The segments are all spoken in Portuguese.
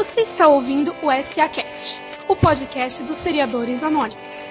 Você está ouvindo o SAcast, o podcast dos seriadores anônimos.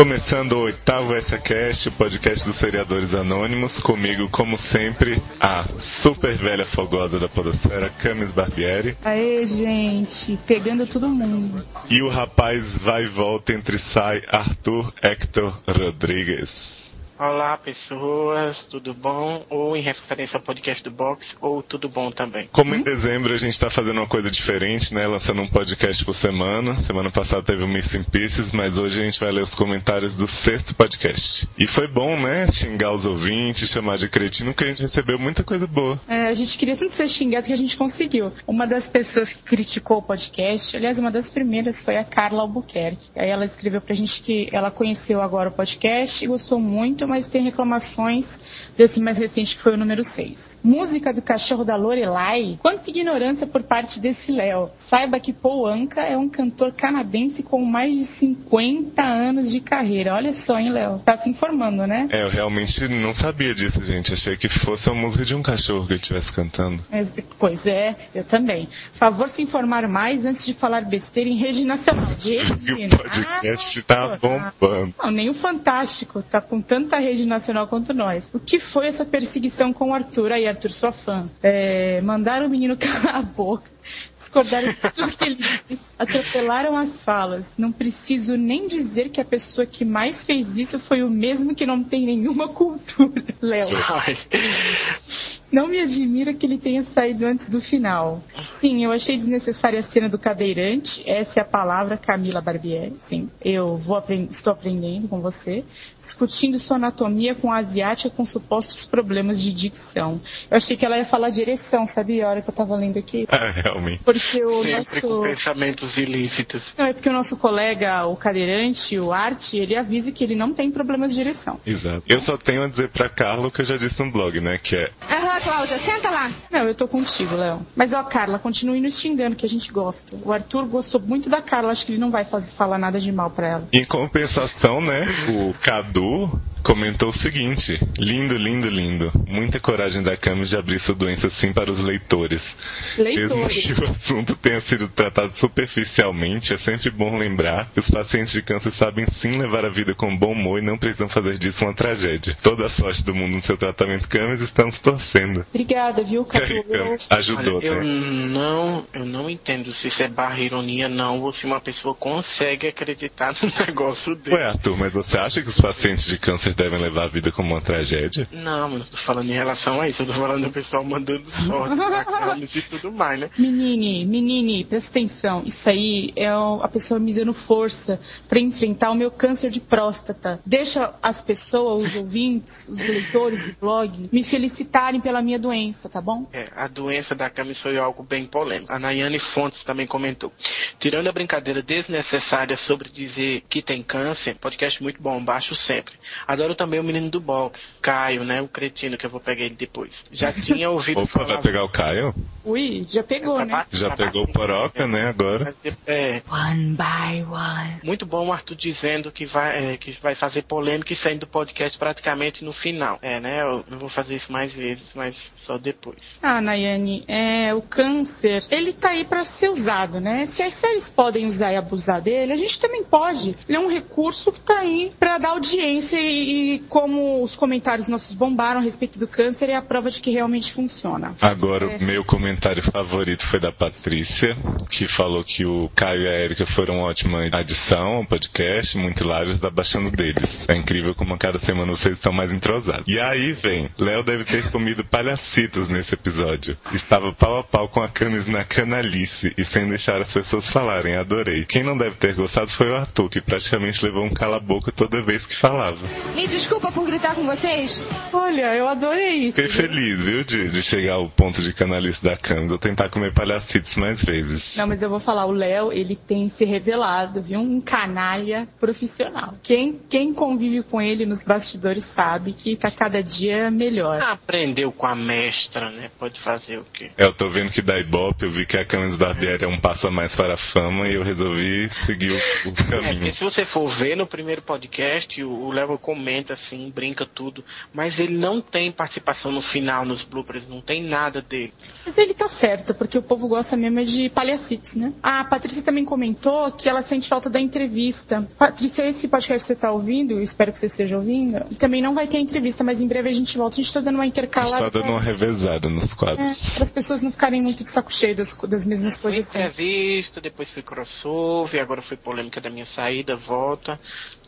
Começando o oitavo SAcast, o podcast dos seriadores anônimos, comigo, como sempre, a super velha fogosa da podosfera, Camis Barbieri. Aê, gente, pegando todo mundo. E o rapaz vai e volta entre sai, Arthur Hector Rodrigues. Olá, pessoas, tudo bom? Ou em referência ao podcast do Box, ou tudo bom também. Como em dezembro a gente está fazendo uma coisa diferente, né? Lançando um podcast por semana. Semana passada teve o Missing Pieces, mas hoje a gente vai ler os comentários do sexto podcast. E foi bom, né? Xingar os ouvintes, chamar de cretino, que a gente recebeu muita coisa boa. É, a gente queria tanto ser xingado que a gente conseguiu. Uma das pessoas que criticou o podcast, aliás, uma das primeiras foi a Carla Albuquerque. Aí ela escreveu pra gente que ela conheceu agora o podcast e gostou muito, mas tem reclamações desse mais recente que foi o número 6. Música do cachorro da Lorelai? Quanta ignorância por parte desse Léo. Saiba que Paul Anka é um cantor canadense com mais de 50 anos de carreira. Olha só, hein, Léo? Tá se informando, né? É, eu realmente não sabia disso, gente. Achei que fosse a música de um cachorro que ele estivesse cantando. Mas, pois é, eu também. Favor se informar mais antes de falar besteira em rede nacional. Rede E o podcast tá nacional. bombando. Não, nem o Fantástico tá com tanta rede nacional quanto nós. O que foi essa perseguição com Arthur? Aí, Arthur, sua fã. É, mandaram o menino calar a boca, discordaram de tudo que ele disse, atropelaram as falas. Não preciso nem dizer que a pessoa que mais fez isso foi o mesmo que não tem nenhuma cultura, Léo. Não me admira que ele tenha saído antes do final. Sim, eu achei desnecessária a cena do cadeirante. Essa é a palavra, Camila Barbieri. Sim, eu vou apren- estou aprendendo com você. Discutindo sua anatomia com a asiática com supostos problemas de dicção. Eu achei que ela ia falar de ereção, sabia? A hora que eu tava lendo aqui. Ah, realmente. Porque o sempre com nosso. pensamentos ilícitos. Não, é porque o nosso colega, o cadeirante, o Arte, ele avisa que ele não tem problemas de ereção. Exato. Eu só tenho a dizer pra Carla o que eu já disse no blog, né? Que é Aham, Cláudia, senta lá. Não, eu tô contigo, Léo. Mas ó, Carla, continue nos xingando, que a gente gosta. O Arthur gostou muito da Carla, acho que ele não vai fazer, falar nada de mal pra ela. Em compensação, né, o Cadu comentou o seguinte: lindo, lindo, lindo. Muita coragem da Camis de abrir sua doença assim para os leitores. Mesmo Leitores. que o assunto tenha sido tratado superficialmente, é sempre bom lembrar que os pacientes de câncer sabem sim levar a vida com bom humor e não precisam fazer disso uma tragédia. Toda a sorte do mundo no seu tratamento, Camis, estamos torcendo. Obrigada, viu, Cadu? Camis, Olha, ajudou, eu né? não, eu não entendo se isso é barra ironia não, ou se uma pessoa consegue acreditar num negócio desse. Ué, Arthur, mas você acha que os pacientes de câncer devem levar a vida como uma tragédia? Não, mas não tô falando em relação a isso, eu tô falando do pessoal mandando sorte pra e tudo mais, né? Menine, menine, presta atenção. Isso aí é a pessoa me dando força pra enfrentar o meu câncer de próstata. Deixa as pessoas, os ouvintes, os leitores do blog, me felicitarem pela minha doença, tá bom? É, a doença da Camis foi algo bem polêmico. A Nayane Fontes também comentou. Tirando a brincadeira desnecessária sobre dizer que tem câncer, podcast muito bom, baixo sempre. Adoro também o menino do box, Caio, né? O cretino que eu vou pegar ele depois. Já tinha ouvido Opa, falar. vai pegar o Caio? Ui, já pegou, né? Já pegou o Poroca, né, agora? É, One by one. muito bom o Arthur dizendo que vai, é, que vai fazer polêmica e saindo do podcast praticamente no final. É, né? Eu não vou fazer isso mais vezes, mas só depois. Ah, Nayane, é, o câncer, ele tá aí pra ser usado, né? Se as séries podem usar e abusar dele, a gente também pode. Ele é um recurso que tá aí pra dar audiência e, e como os comentários nossos bombaram a respeito do câncer, é a prova de que realmente funciona. Agora, É. o meu comentário favorito foi da Patrícia, que falou que o Caio e a Erika foram uma ótima adição ao podcast, muito hilários da baixando deles. É incrível como a cada semana vocês estão mais entrosados. E aí vem, Léo deve ter comido palhacitos nesse episódio. Estava pau a pau com a Camis na canalice e sem deixar as pessoas falarem, adorei. Quem não deve ter gostado foi o Arthur, que praticamente levou um cala-boca toda vez que falava. Me desculpa por gritar com vocês. Olha, eu adorei isso. Fiquei feliz, viu, de, de chegar ao ponto de canalice da Camis. Vou tentar comer palhacitos mais vezes. Não, mas eu vou falar, o Léo, ele tem se revelado, viu? Um canalha profissional. Quem, quem convive com ele nos bastidores sabe que tá cada dia melhor. Aprendeu com a mestra, né? Pode fazer o quê? É, eu tô vendo que da Ibope eu vi que a Camis Barbieri é um passo a mais para a fama e eu resolvi seguir o, o caminho. É, se você for ver no primeiro podcast, o Léo comenta assim, brinca tudo, mas ele não tem participação no final, nos bloopers, não tem nada dele. Mas ele tá certo, porque o povo gosta mesmo de palhacitos, né? A Patrícia também comentou que ela sente falta da entrevista. Patrícia, esse podcast que você tá ouvindo, espero que você esteja ouvindo, também não vai ter entrevista, mas em breve a gente volta. A gente tá dando uma intercalada. Tá dando uma revezada nos quadros. É, para as pessoas não ficarem muito de saco cheio das, das mesmas coisas. Entrevista, depois foi crossover, agora foi polêmica da minha saída, volta.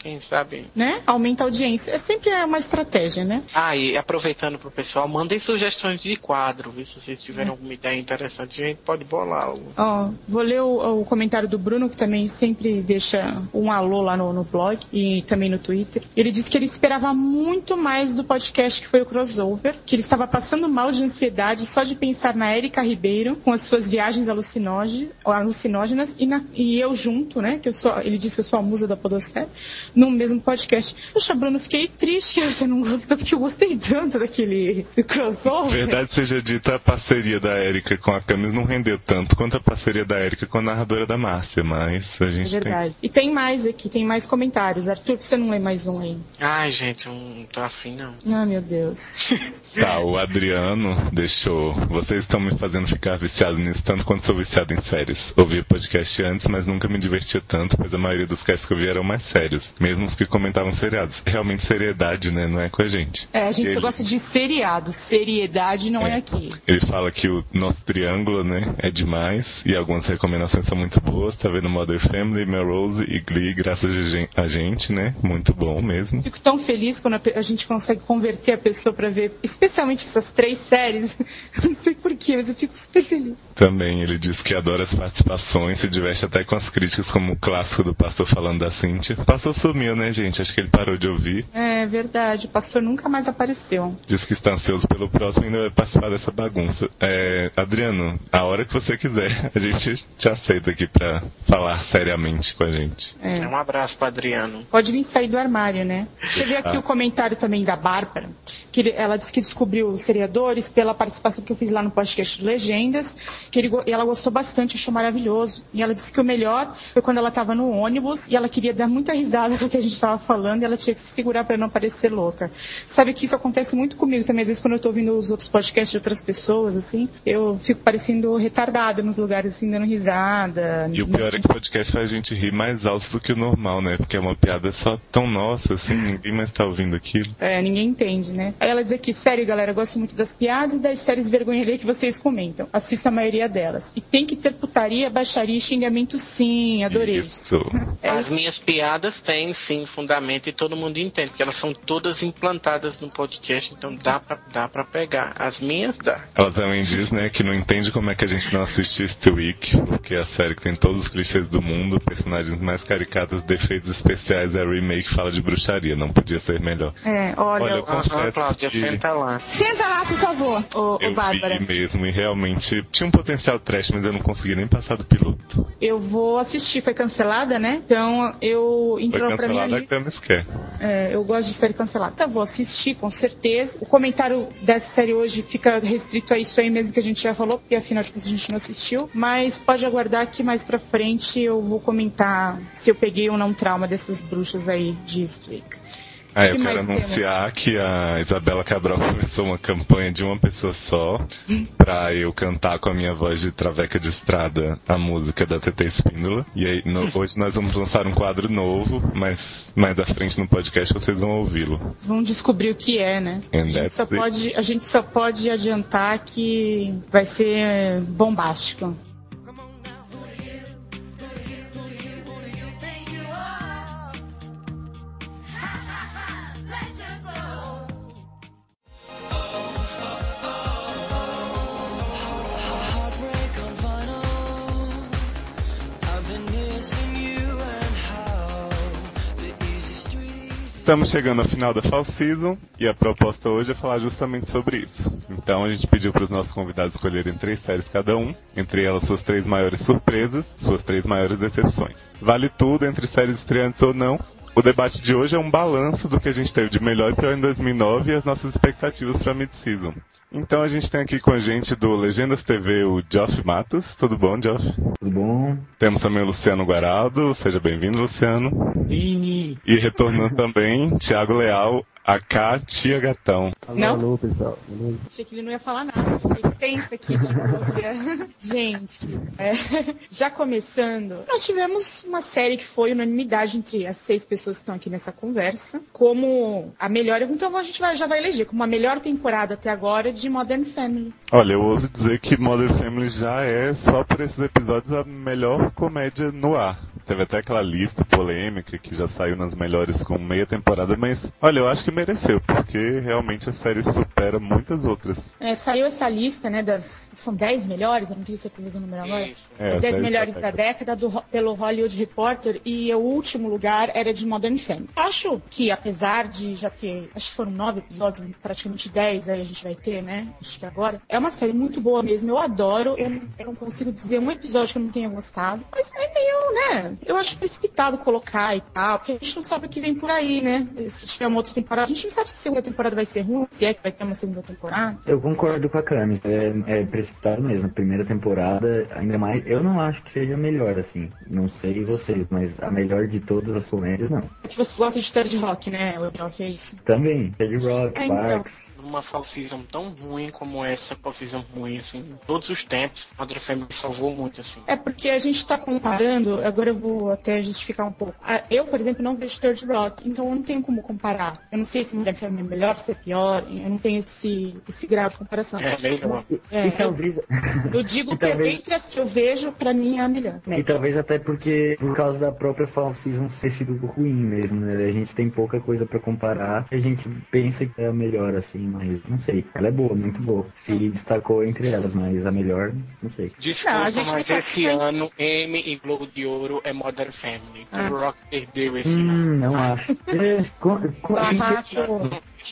Quem sabe? Né? Aumenta a audiência. É sempre uma estratégia, né? Ah, e aproveitando pro pessoal, mandem sugestões de quadro, viu? Se vocês tiverem é. alguma ideia interessante, a gente pode bolar. Ó, oh, vou ler o, o, comentário do Bruno, que também sempre deixa um alô lá no, no blog e também no Twitter. Ele disse que ele esperava muito mais do podcast que foi o crossover, que ele estava passando mal de ansiedade só de pensar na Érica Ribeiro com as suas viagens alucinógenas e, na, e eu junto, né? Que eu sou, ele disse que eu sou a musa da podosfera no mesmo podcast. Poxa, Bruno, fiquei triste que você não gostou, porque eu gostei tanto daquele crossover. Verdade seja dita, a parceria da Erika com a Camis não rendeu tanto quanto a parceria da Erika com a narradora da Márcia, mas a gente é verdade. Tem... E tem mais aqui, tem mais comentários. Arthur, por que você não lê mais um aí? Ai, gente, eu não tô afim, não. Ah, meu Deus. tá, o Adriano deixou. Vocês estão me fazendo ficar viciado nisso tanto quanto sou viciado em séries. Ouvi podcast antes, mas nunca me divertia tanto, pois a maioria dos casts que eu vi eram mais sérios. Mesmo os que comentavam seriados. Realmente seriedade, né? Não é com a gente. É, a gente ele... só gosta de seriado. Seriedade não é. é. aqui. Ele fala que o nosso triângulo, né, é demais e algumas recomendações são muito boas. Tá vendo Mother Family, Melrose e Glee, graças a gente, né? Muito bom mesmo. Fico tão feliz quando a gente consegue converter a pessoa para ver, especialmente essas três séries. não sei porquê, eu fico super feliz. Também, ele diz que adora as participações, se diverte até com as críticas, como o clássico do pastor falando da Cintia. Pastor sumiu, né, gente? Acho que ele parou de ouvir. É verdade, o pastor nunca mais apareceu. Diz que está ansioso pelo próximo e ainda vai participar dessa bagunça. É, Adriano, a hora que você quiser, a gente te aceita aqui para falar seriamente com a gente. É. Um abraço para Adriano. Pode vir sair do armário, né? Você vê aqui ah. o comentário também da Bárbara, que ela disse que descobriu os seriadores pela participação que eu fiz lá no podcast de Legendas, que ele, ela gostou bastante, achou maravilhoso. E ela disse que o melhor foi quando ela estava no ônibus e ela queria dar muita risada com o que a gente estava falando e ela tinha que se segurar para não parecer louca. Sabe que isso acontece muito comigo também, às vezes quando eu estou ouvindo os outros podcasts de outras pessoas, assim, eu fico parecendo retardada nos lugares, assim, dando risada. E o pior é que o podcast faz a gente rir mais alto do que o normal, né? Porque é uma piada só tão nossa, assim, ninguém mais tá ouvindo aquilo. É, ninguém entende, né? Aí ela diz aqui, sério, galera, gosto muito das piadas e das séries vergonha que vocês comentam. Assisto a maioria delas. E tem que ter putaria, baixaria e xingamento sim, adorei. Isso. É. As minhas piadas têm sim fundamento e todo mundo entende, porque elas são todas implantadas no podcast, então dá pra, dá pra pegar. As minhas dá. Ela também diz, né, que não entende como é que a gente não assiste Steel Week, porque é a série que tem todos os clichês do mundo, personagens mais caricatos, defeitos especiais, é a remake fala de bruxaria, não podia ser melhor. É, olha, olha eu confesso Cláudia, senta lá. Senta lá, por favor, ô, eu ô Bárbara. Vi mesmo, e realmente tinha um potencial trash, mas eu não consegui nem passar do piloto. Eu vou assistir, foi cancelada, né? Então eu entrou pra minha lista. Camis quer. É, eu gosto de série cancelada. Tá, vou assistir, com certeza. O comentário dessa série hoje fica restrito a isso aí mesmo que a gente já falou, porque afinal de contas a gente não assistiu. Mas pode aguardar que mais pra frente eu vou comentar se eu peguei ou não trauma dessas bruxas aí de Streak. Ah, eu quero anunciar temos? que a Isabela Cabral começou uma campanha de uma pessoa só pra eu cantar com a minha voz de traveca de estrada a música da TT Espíndola. E aí, no, hoje nós vamos lançar um quadro novo, mas mais à frente no podcast vocês vão ouvi-lo. Vão descobrir o que é, né? A gente, só pode, a gente só pode adiantar que vai ser bombástico. Estamos chegando ao final da Fall Season e a proposta hoje é falar justamente sobre isso. Então a gente pediu para os nossos convidados escolherem três séries cada um, entre elas suas três maiores surpresas, suas três maiores decepções. Vale tudo entre séries estreantes ou não. O debate de hoje é um balanço do que a gente teve de melhor e pior em 2009 e as nossas expectativas para mid-season. Então a gente tem aqui com a gente do Legendas TV o Geoff Matos. Tudo bom, Geoff? Tudo bom? Temos também o Luciano Guaraldo. Seja bem-vindo, Luciano. E... e retornando também, Thiago Leal, a Tia Gatão. Alô, não? alô, pessoal. Alô. Achei que ele não ia falar nada. Ele pensa aqui, tipo, Gente, é, já começando, nós tivemos uma série que foi unanimidade entre as seis pessoas que estão aqui nessa conversa, como a melhor, então a gente vai, já vai eleger como a melhor temporada até agora de Modern Family. Olha, eu ouso dizer que Modern Family já é, só por esses episódios, a melhor comédia no ar. Teve até aquela lista polêmica que já saiu nas melhores com meia temporada, mas olha, eu acho que mereceu, porque realmente a série supera muitas outras. É, saiu essa lista, né, das. São 10 melhores, eu não tenho certeza do número agora. É, As 10 melhores da década, do, pelo Hollywood Reporter, e o último lugar era de Modern Family. Acho que, apesar de já ter. Acho que foram 9 episódios, praticamente 10 aí a gente vai ter, né? Acho que agora. É uma série muito boa mesmo, eu adoro. Eu, eu não consigo dizer um episódio que eu não tenha gostado, mas é meio, né? Eu acho precipitado colocar e tal, porque a gente não sabe o que vem por aí, né? Se tiver uma outra temporada, a gente não sabe se a segunda temporada vai ser ruim, se é que vai ter uma segunda temporada. Eu concordo com a Cami, é, é precipitado mesmo. A primeira temporada, ainda mais, eu não acho que seja a melhor, assim. Não sei vocês, mas a melhor de todas as comédias, não. É que você gosta de Third Rock, né? O que é isso? Também, Third Rock, é, então. Parks. Então uma fall tão ruim como essa fall ruim, assim, em todos os tempos, Mother Family salvou muito, assim. É porque a gente tá comparando, agora eu vou até justificar um pouco. Eu, por exemplo, não vejo Third Rock, então eu não tenho como comparar. Eu não sei se Mother Family é melhor, se é pior, eu não tenho esse, esse grau de comparação. É, melhor. É, e, talvez... Eu, eu digo que talvez... entre as que eu vejo, pra mim é a melhor. Né? E talvez até porque, por causa da própria fall season ter sido ruim mesmo, né? A gente tem pouca coisa pra comparar, a gente pensa que é a melhor, assim, mas não sei. Ela é boa, muito boa. Se destacou entre elas, mas a melhor, não sei. Desculpa, não, mas esse ano M e Globo de Ouro é Modern Family. Ah. O Rock perdeu esse hum, ano. Não acho. É, com, com,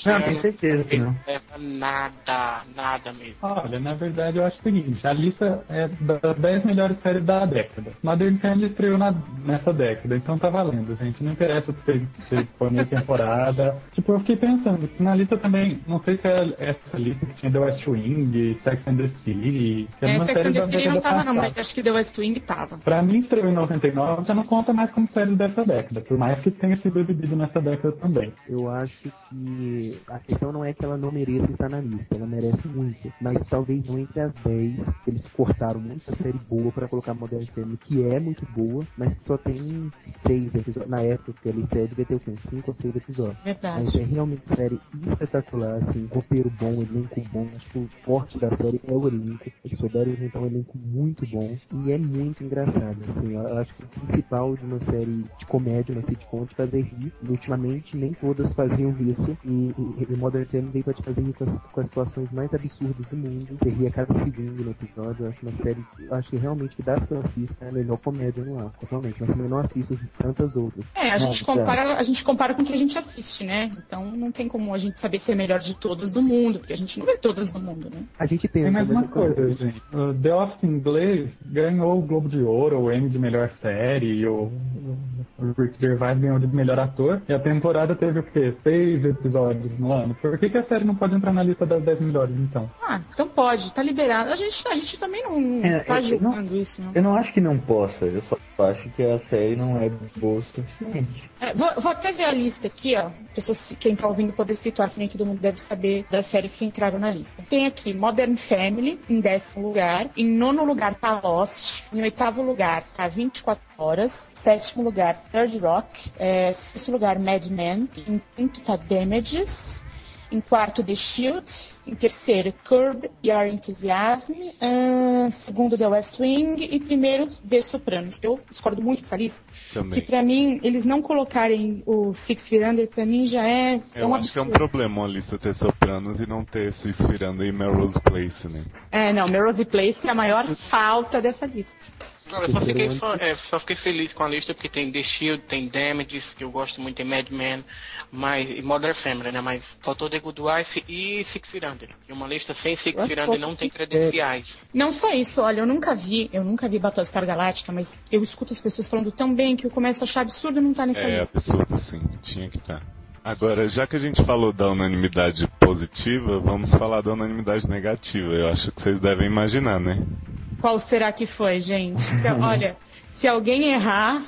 não, tenho certeza que não. Leva nada, nada mesmo. Olha, na verdade eu acho o seguinte, a lista é das 10 melhores séries da década. Modern Family estreou na, nessa década, então tá valendo, gente. Não interessa se, se foi meia temporada. tipo, eu fiquei pensando, na lista também, não sei se é essa lista que tinha The West Wing, Sex and the City. Que é, Sex and the City não tava não, mas acho que The West Wing tava. Pra mim estreou em 99, já não conta mais como série dessa década, por mais que tenha sido exibido nessa década também. Eu acho que a questão não é que ela não mereça estar na lista, ela merece muito, mas talvez não entre as 10, eles cortaram muita série boa para colocar Modern Family, que é muito boa, mas que só tem 6 episódios. Na época que a lista é, devia ter o quê? 5 ou 6 episódios. Verdade. Mas é realmente série espetacular, assim, roteiro bom, elenco bom, acho que o forte da série é o elenco, eles souberam inventar um elenco muito bom e é muito engraçado, assim, eu acho que o principal de uma série de comédia, uma sitcom, de fazer rir, ultimamente nem todas faziam isso e e, Modern Family veio pra te fazer rir com as, com as situações mais absurdas do mundo. Você ria cada segundo no episódio. Eu acho uma série, eu acho que realmente que das que eu assisto é a melhor comédia no ar, totalmente. Mas também não assisto tantas outras. É, a gente, compara, a gente compara com o que a gente assiste, né? Então não tem como a gente saber ser melhor de todas do mundo, porque a gente não vê todas do mundo, né? A gente tem. Tem mais uma coisa, gente. Uh, The Office inglês ganhou o Globo de Ouro, o Emmy de melhor série, o, o Rick Gervais ganhou de melhor ator. E a temporada teve o quê? Seis episódios no ano. Por que, que a série não pode entrar na lista das 10 melhores, então? Ah, então pode, tá liberado. A gente, a gente também não é, tá julgando isso, não. Eu não acho que não possa, eu só acho que a série não é boa o suficiente. É, vou, vou, até ver a lista aqui, ó. Pessoas, quem tá ouvindo poder situar, que nem todo mundo deve saber das séries que entraram na lista. Tem aqui Modern Family, em décimo lugar. Em nono lugar tá Lost. Em oitavo lugar tá 24 horas. Sétimo lugar, Third Rock. É, sexto lugar, Mad Men. Em quinto tá Damages. Em quarto, The Shield. Em terceiro, Curb Your Enthusiasm. Uh, segundo, The West Wing. E primeiro, The Sopranos. Eu discordo muito dessa lista. Também. Que pra mim, eles não colocarem o Six Under, pra mim já é, é um absurdo. acho que é um problema a lista ter Sopranos e não ter Six Under e Melrose Place, né? É, não, Melrose Place é a maior falta dessa lista. Não, eu só fiquei, é, só fiquei feliz com a lista porque tem The Shield, tem Damages, que eu gosto muito, tem Mad Men, mas, e Modern Family, né? Mas faltou The Good Wife e Six Feet Under. E uma lista sem Six Feet Under não tem credenciais. Não só isso, olha, eu nunca vi, eu nunca vi Battlestar Galáctica, mas eu escuto as pessoas falando tão bem que eu começo a achar absurdo não estar nessa é, lista. É absurdo, sim. Tinha que estar. Agora, já que a gente falou da unanimidade positiva, vamos falar da unanimidade negativa. Eu acho que vocês devem imaginar, né? Qual será que foi, gente? Olha, se alguém errar,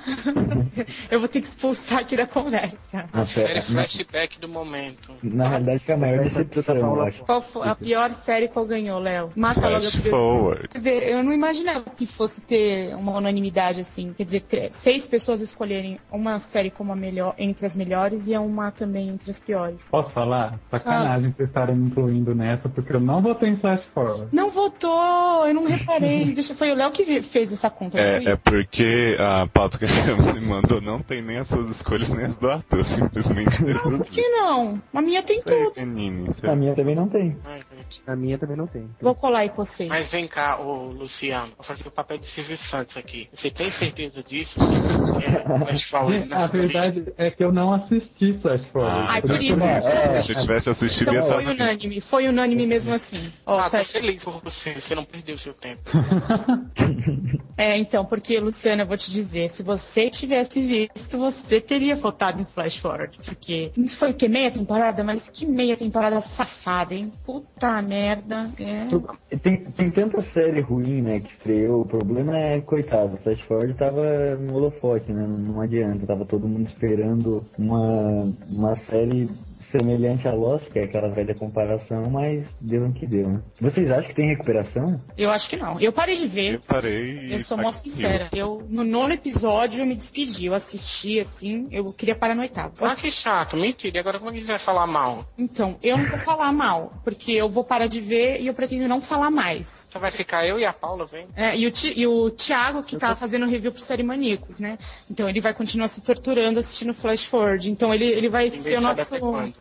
eu vou ter que expulsar aqui da conversa. Nossa, Série na, flashback do momento. na realidade foi a maior decepção, eu acho. Qual foi a pior série qual ganhou, Léo? Mata logo a Flash forward. Eu não imaginava que fosse ter uma unanimidade assim. Quer dizer, seis pessoas escolherem uma série como a melhor, entre as melhores e uma também entre as piores. Posso falar? Sacanagem vocês estarem me incluindo nessa, porque eu não votei em Flash Forward. Não votou, eu não reparei. Deixa, foi o Léo que fez essa conta. É, é porque a pauta que a Cama me mandou não tem nem as suas escolhas nem as do Arthur, simplesmente Por que não? A minha tem Sei, tudo. menino, A é- minha também não tem. Ai. A minha também não tem. Vou colar aí com vocês. Mas vem cá, ô Luciano, vou fazer o papel de Silvio Santos aqui. Você tem certeza disso? É, na A sua lista? verdade é que eu não assisti Flash Forward. Ah, Ai, por isso isso. É, Se eu tivesse assistido, Então ia foi estar unânime, foi unânime mesmo assim. Ó, Ah, tá- tô feliz por você, você não perdeu seu tempo. É, então, porque, Luciana, eu vou te dizer, se você tivesse visto, você teria votado em Flash Forward. Porque isso foi que? Meia temporada? Mas que meia temporada safada, hein? Puta merda. É. Tem, tem tanta série ruim, né, que estreou. O problema é, coitado, Flash Forward tava no holofote, né? Não adianta. Tava todo mundo esperando uma, uma série semelhante a Lost, que é aquela velha comparação, mas deu no que deu, né? Vocês acham que tem recuperação? Eu acho que não. Eu parei de ver. Eu parei Eu sou mó aquilo. sincera. Eu, no nono episódio, eu me despedi. Eu assisti, assim, eu queria parar no oitavo. Eu Ah, que chato, mentira. E agora como é que a gente vai falar mal? Então, eu não vou falar mal, porque eu vou parar de ver e eu pretendo não falar mais. Só vai ficar eu e a Paula, vem? É, e, o Ti- e o Thiago, que tá fazendo review pro Série Maníacos, né? Então ele vai continuar se torturando assistindo Flash Forward. Então ele, ele vai ser o nosso.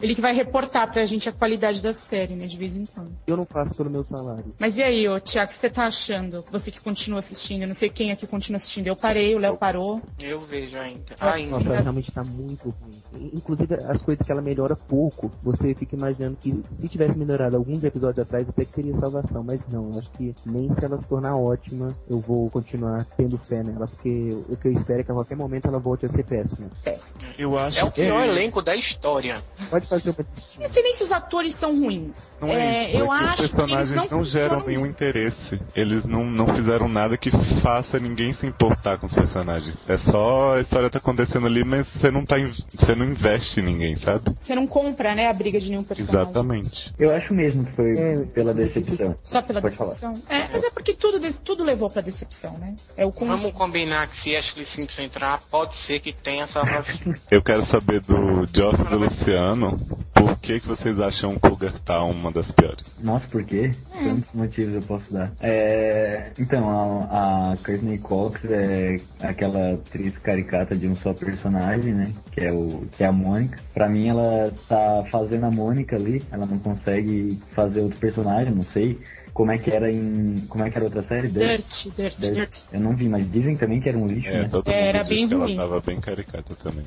Ele que vai reportar pra gente a qualidade da série, né? De vez em quando. Eu não faço pelo meu salário. Mas e aí, ô, Thiago, o que você tá achando? Você que continua assistindo, eu não sei quem aqui continua assistindo. Eu parei, o Léo parou. Eu vejo ainda. Ah, Ainda. Nossa, ela realmente tá muito ruim. Inclusive, as coisas que ela melhora pouco, você fica imaginando que se tivesse melhorado alguns episódios atrás, até que teria salvação. Mas não, eu acho que nem se ela se tornar ótima, eu vou continuar tendo fé nela, porque o que eu espero é que a qualquer momento ela volte a ser péssima. Péssimo. Eu acho É o que... pior elenco da história. Pode fazer uma Eu não sei nem se os atores são ruins. Não é, isso, eu é que acho os personagens que eles não, não, geram funcionam nenhum interesse. Eles não, não fizeram nada que faça ninguém se importar com os personagens. É só a história tá acontecendo ali, mas você não tá, in- você não investe em ninguém, sabe? Você não compra, né, a briga de nenhum personagem. Exatamente. Eu acho mesmo que foi É, pela decepção. Só pela Pode falar. decepção? É, mas é porque tudo, tudo levou pra decepção, né? É o conjunto. Vamos combinar que se Ashley Simpson entrar, pode ser que tenha salvação. Eu quero saber do Geoff e do Luciano, por que que vocês acham Cougar Town uma das piores? Nossa, por quê? Tantos motivos eu posso dar. É, então, a, a Courtney Cox é aquela atriz caricata de um só personagem, né? Que é, o, que é a Mônica. Pra mim, ela tá fazendo a Mônica ali. Ela não consegue fazer outro personagem, não sei. Como é que era em. Como é que era outra série? Dirt, dirt, Dirt. dirt. Eu não vi, mas dizem também que era um lixo, É, né? todo Era mundo bem que ruim. ela tava bem caricata também.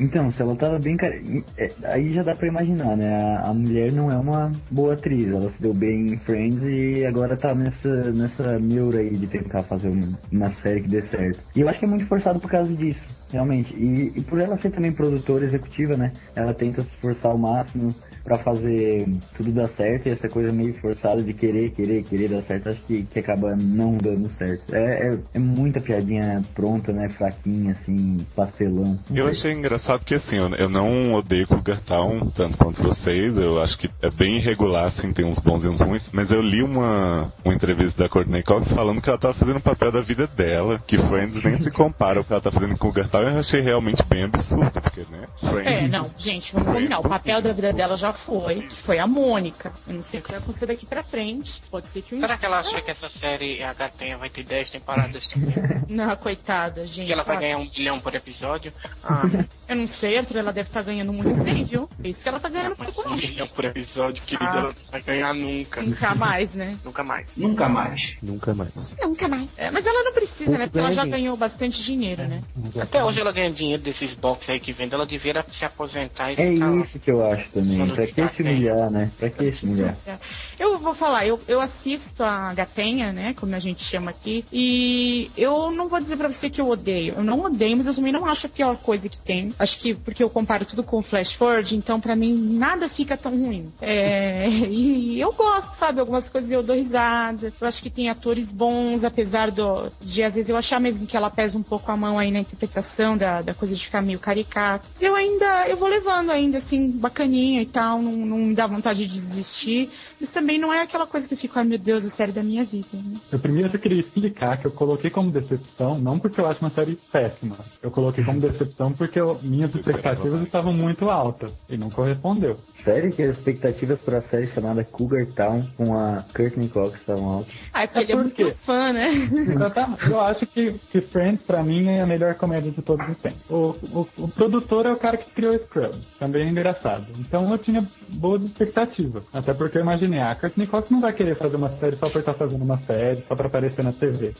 Então, se ela tava bem. Cara... é, Aí já dá pra imaginar, né? A, a mulher não é uma boa atriz. Ela se deu bem em Friends e agora tá nessa, nessa neura aí de tentar fazer uma, uma série que dê certo. E eu acho que é muito forçado por causa disso, realmente. E, e por ela ser também produtora executiva, né? Ela tenta se esforçar ao máximo pra fazer tudo dar certo e essa coisa meio forçada de querer, querer, querer dar certo, acho que, que acaba não dando certo. É, é, é muita piadinha pronta, né? Fraquinha, assim, pastelão. Eu achei engraçado que assim, eu, eu não odeio Cougar Town tanto quanto vocês, eu acho que é bem irregular, assim, tem uns bons e uns ruins, mas eu li uma, uma entrevista da Courtney Cox falando que ela tava fazendo o papel da vida dela, que Friends nem se compara ao que ela tá fazendo com Cougar Town, eu achei realmente bem absurdo, porque, né, Friends... É, não, gente, vamos combinar. O papel da vida dela já foi, que foi a Mônica. Eu não sei o que vai acontecer daqui pra frente. Pode ser que o Será que ela acha que essa série H tenha vai ter 10 temporadas também? Não, coitada, gente. que ela vai ganhar um milhão por episódio? Ah, Eu não sei, Arthur, ela deve estar ganhando muito bem, viu? É isso que ela tá ganhando por mas um milhão por episódio, querida, Ah. ela não vai ganhar nunca. Nunca mais, né? Nunca mais. Nunca mais. Nunca mais. É, mas ela não precisa, né? Pouco Porque ela já gente. ganhou bastante dinheiro, né? Até hoje ela ganha dinheiro desses boxes aí que vende, ela devia se aposentar e É isso que eu acho também. Pra que se humilhar, né? Pra que se humilhar? Eu vou falar, eu, eu assisto a Gatenha, né, como a gente chama aqui, e eu não vou dizer pra você que eu odeio. Eu não odeio, mas eu também não acho a pior coisa que tem. Acho que porque eu comparo tudo com o Flash Forward, então pra mim nada fica tão ruim. É, e eu gosto, sabe, algumas coisas eu dou risada. Eu acho que tem atores bons, apesar do, de às vezes eu achar mesmo que ela pesa um pouco a mão aí na interpretação da, da coisa de ficar meio caricato. Mas eu ainda, eu vou levando ainda, assim, bacaninha e tal, não, não me dá vontade de desistir. Mas também não é aquela coisa que eu fico, ai meu Deus, a série da minha vida. Né? Eu primeiro eu queria explicar que eu coloquei como decepção, não porque eu acho uma série péssima. Eu coloquei como decepção porque eu- minhas expectativas estavam muito altas e não correspondeu. Sério que as expectativas pra série chamada Cougar Town com a Courtney Cox estavam altas? Ah, é porque É ele é muito quê? fã, né? Exatamente. Eu acho que, que Friends, pra mim, é a melhor comédia de todos os tempos. O, o, o produtor é o cara que criou Scrubs. Também é engraçado. Então eu tinha boas expectativas. Até porque eu imaginei, ah, a Courtney Cox não vai querer fazer uma série só por estar fazendo uma série, só pra aparecer na TV.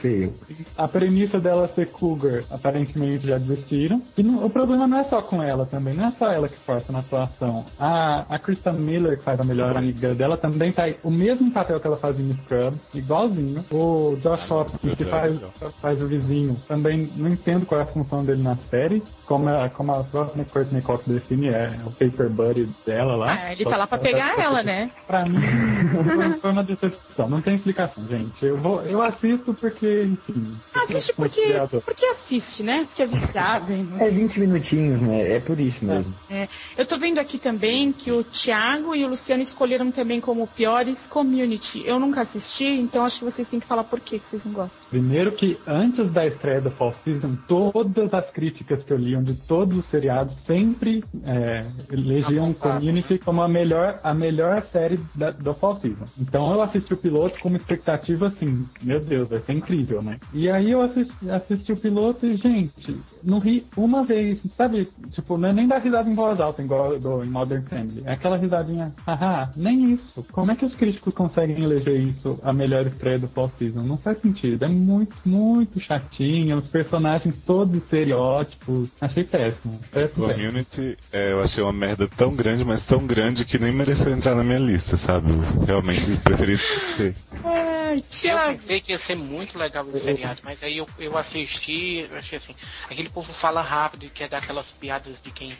Feio. A premissa dela ser cougar, aparentemente já desistiram. E não- o problema não é só com ela também, não é só ela que força na atuação. A, a Kristen Miller, que faz a melhor amiga dela, também tá aí. O mesmo papel que ela faz em Scrub, igualzinho. O Josh Hopkins, que faz, faz o vizinho, também não entendo qual é a função dele na série. Como a, como a própria Courtney Cox define, é o paper buddy dela lá. Ah, ele tá lá pra pegar ela, né? Pra mim, foi- foi uma decepção. Não tem explicação, gente. Eu, vou, eu assisto porque, enfim. Assiste porque, criador. porque assiste, né? Porque é viciado. hein? É 20 minutinhos, né? É por isso mesmo. É, eu tô vendo aqui também que o Thiago e o Luciano escolheram também como piores Community. Eu nunca assisti, então acho que vocês têm que falar por que que vocês não gostam. Primeiro que antes da estreia do Fall Season, todas as críticas que eu liam de todos os seriados sempre é, elegiam Community como a melhor, a melhor série da, do Fall Season. Então eu assisti o piloto com uma expectativa assim, meu Deus, vai ser incrível, né? E aí eu assisti, assisti o piloto e, gente, não ri uma vez, sabe? Tipo, não é nem dar risada em voz alta, igual do, em Modern Family. É aquela risadinha, haha, nem isso. Como é que os críticos conseguem eleger isso a melhor estreia do Fall Season? Não faz sentido. É muito, muito chatinho. Os personagens todos estereótipos. Achei péssimo. Péssimo. péssimo. Community, é, eu achei uma merda tão grande, mas tão grande que nem mereceu entrar na minha lista, sabe? Eu realmente preferi esquecer. Ai, Eu pensei que ia ser muito legal o seriado, mas aí eu, eu assisti, eu achei assim, aquele povo fala rápido e quer dar aquelas piadas de quem,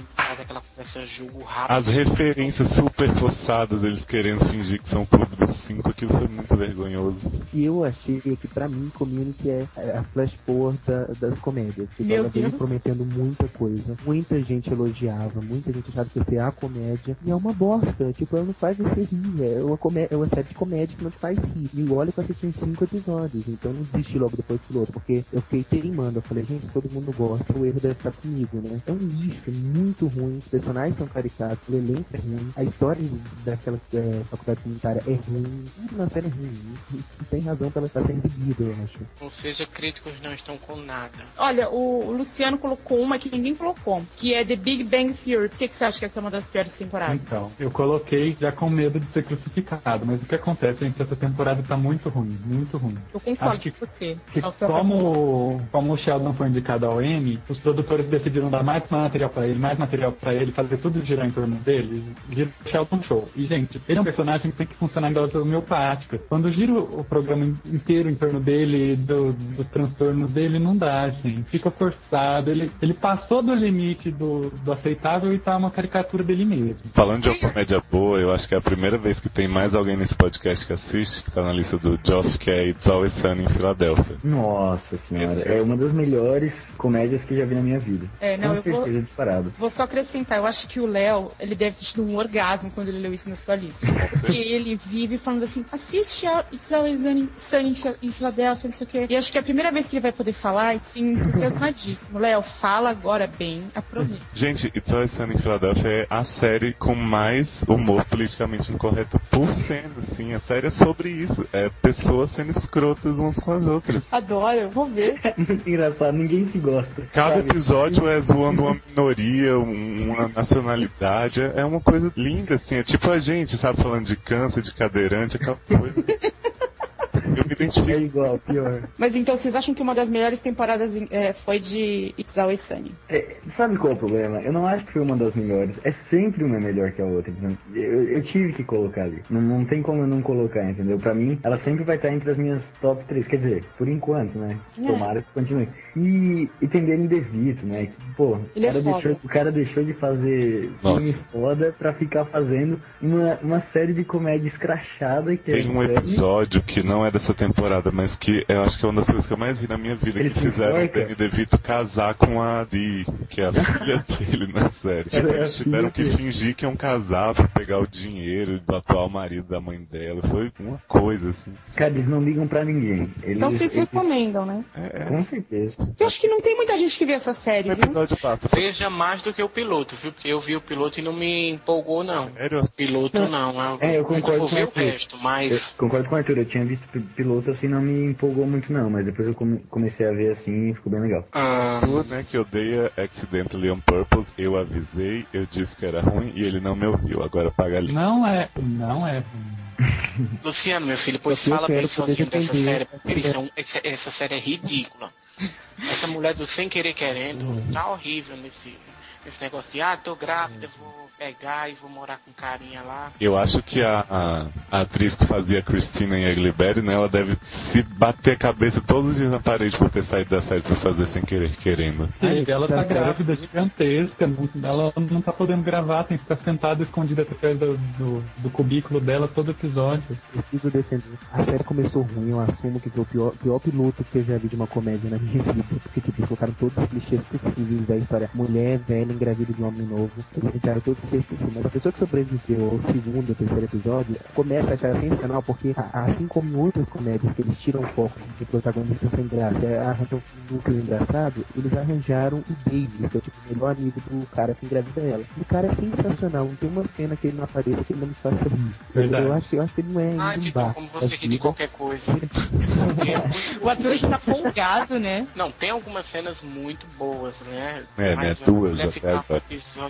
faz aquela conversa jogo rápido. As referências super forçadas, eles querendo fingir que são o Clube dos Cinco, aquilo foi muito vergonhoso. E eu achei que pra mim Community é a flash forward da- das comédias. Tipo, Meu ela veio Deus. prometendo muita coisa. Muita gente elogiava, muita gente achava que ia ser a comédia. E é uma bosta. Tipo, ela não faz você rir. É uma, comé é uma série de comédia que não te faz rir. E olha que eu assisti uns cinco episódios. Então não desisti logo depois do piloto. Porque eu fiquei teimando. Eu falei, gente, todo mundo gosta. O erro deve estar comigo, né? É um lixo muito ruim. Os personagens são caricatos. O elenco é ruim. A história daquela é, faculdade comunitária é ruim. Tudo na série é ruim. E, tem razão pra ela estar sendo seguida, eu acho. Ou seja, críticos não estão com nada. Olha, o Luciano colocou uma que ninguém colocou, que é The Big Bang Theory. Por que, que você acha que essa é uma das piores temporadas? Então, eu coloquei já com medo de ser crucificado, mas o que acontece, gente, essa temporada tá muito ruim, muito ruim. Eu concordo que- com você. Que como, como o Sheldon foi indicado ao Emmy, os produtores decidiram dar mais material pra ele, mais material pra ele, fazer tudo girar em torno dele, gira o Sheldon Show. E, gente, ele é um personagem que tem que funcionar em doses homeopáticas. Quando gira o programa inteiro em torno dele, do- dos transtornos dele, não dá, gente. Fica forçado. Ele, ele passou do limite do, do aceitável e tá uma caricatura dele mesmo. Falando de uma comédia boa, eu acho que é a primeira vez que tem mais alguém nesse podcast que assiste, que tá na lista do Geoff, que é It's Always Sunny em Filadélfia. Nossa senhora, é uma das melhores comédias que já vi na minha vida. É, não, Com eu vou- certeza disparado. Vou só acrescentar, eu acho que o Léo, ele deve ter tido um orgasmo quando ele leu isso na sua lista. Porque ele vive falando assim, assiste a It's Always Sunny em Fi- em Filadélfia, não sei o quê. E acho que é a primeira vez que ele vai poder falar, e sim, entusiasmadíssimo. Léo, fala agora bem, aproveita. Gente, It's Always Sunny em Filadélfia é a série com mais humor politicamente incorreto por sendo, assim. A série é sobre isso. É pessoas sendo escrotas umas com as outras. Adoro, eu vou ver. Muito engraçado, ninguém se gosta. Cada sabe? episódio é zoando uma minoria, um- uma nacionalidade. É uma coisa linda, assim. É tipo a gente, sabe, falando de câncer, de cadeirante, aquela coisa. Me identifico. É igual, pior. Mas então vocês acham que uma das melhores temporadas é, foi de It's Always Sunny? É, sabe qual é o problema? Eu não acho que foi uma das melhores. É sempre uma melhor que a outra. Eu, eu tive que colocar ali. Não, não tem como eu não colocar, entendeu? Pra mim, ela sempre vai estar entre as minhas top 3. Quer dizer, por enquanto, né? É. Tomara que continue. E, e tem Danny DeVito, né? Que, pô, Ele é o, cara deixou, o cara deixou de fazer Nossa. filme foda pra ficar fazendo uma, uma série de comédia escrachada que Tem é um série. episódio que não é dessa temporada, mas que eu acho que é uma das coisas que eu mais vi na minha vida. Ele que fizeram o? Danny DeVito casar com a Dee, que é a filha dele na série. Tipo, a eles tiveram que filha dele. fingir que iam casar pra pegar o dinheiro do atual marido da mãe dela. Foi uma coisa, assim. Cara, eles não ligam pra ninguém. Eles, Então vocês eles- recomendam, né? É, é. Com certeza. Eu acho que não tem muita gente que vê essa série, Um viu? episódio passa. Veja mais do que o piloto, viu? Porque eu vi o piloto e não me empolgou, não. Sério? Piloto não. É, eu concordo vou com o o Arthur. resto, Eu mas. concordo com o Arthur, eu tinha visto pi- piloto assim, não me empolgou muito não, mas depois eu come- comecei a ver assim e ficou bem legal. ah, Tu, né, que odeia Accidentally on Purpose, eu avisei, eu disse que era ruim e ele não me ouviu. Agora paga ali. Não é, não é. Luciano, meu filho, pois Eu fala quero bem sozinho dessa série. porque Eles são, essa, essa série é ridícula. Essa mulher do sem querer querendo tá horrível nesse, nesse negócio de, ah, tô grávida, vou pegar e vou morar com carinha lá. Eu acho que a, a- a atriz que fazia a Christina em Ugly Betty, né, ela deve se bater a cabeça todos os dias na parede por ter saído da série pra fazer sem querer, querendo. Aí ela tá Tá grávida, gigantesca, não- ela não tá podendo gravar, tem que ficar sentada escondida atrás do, do, do cubículo dela todo episódio. Preciso defender. A série começou ruim, eu assumo que foi o pior, pior piloto que eu já vi de uma comédia na minha vida. Porque, tipo, eles colocaram todos os clichês possíveis da história. Mulher velha engravida de um homem novo. Eles tiraram todos os clichês possíveis. Mas a pessoa que sobreviveu ao segundo ou terceiro episódio começa a achar sensacional, porque assim como em outras comédias que eles tiram o foco de protagonista sem graça, é, arranjam um núcleo engraçado, eles arranjaram o Davis, que é tipo o melhor amigo do cara que engravida ela. E o cara é sensacional, não tem uma cena que ele não apareça que ele não me faça rir. Verdade. Eu acho, que- eu acho que ele não é. Ah, Titão, bar como você ri de vida. qualquer coisa. O Arthur hoje tá folgado, né? Não, tem algumas cenas muito boas, né? É, Mas né, a duas até ficava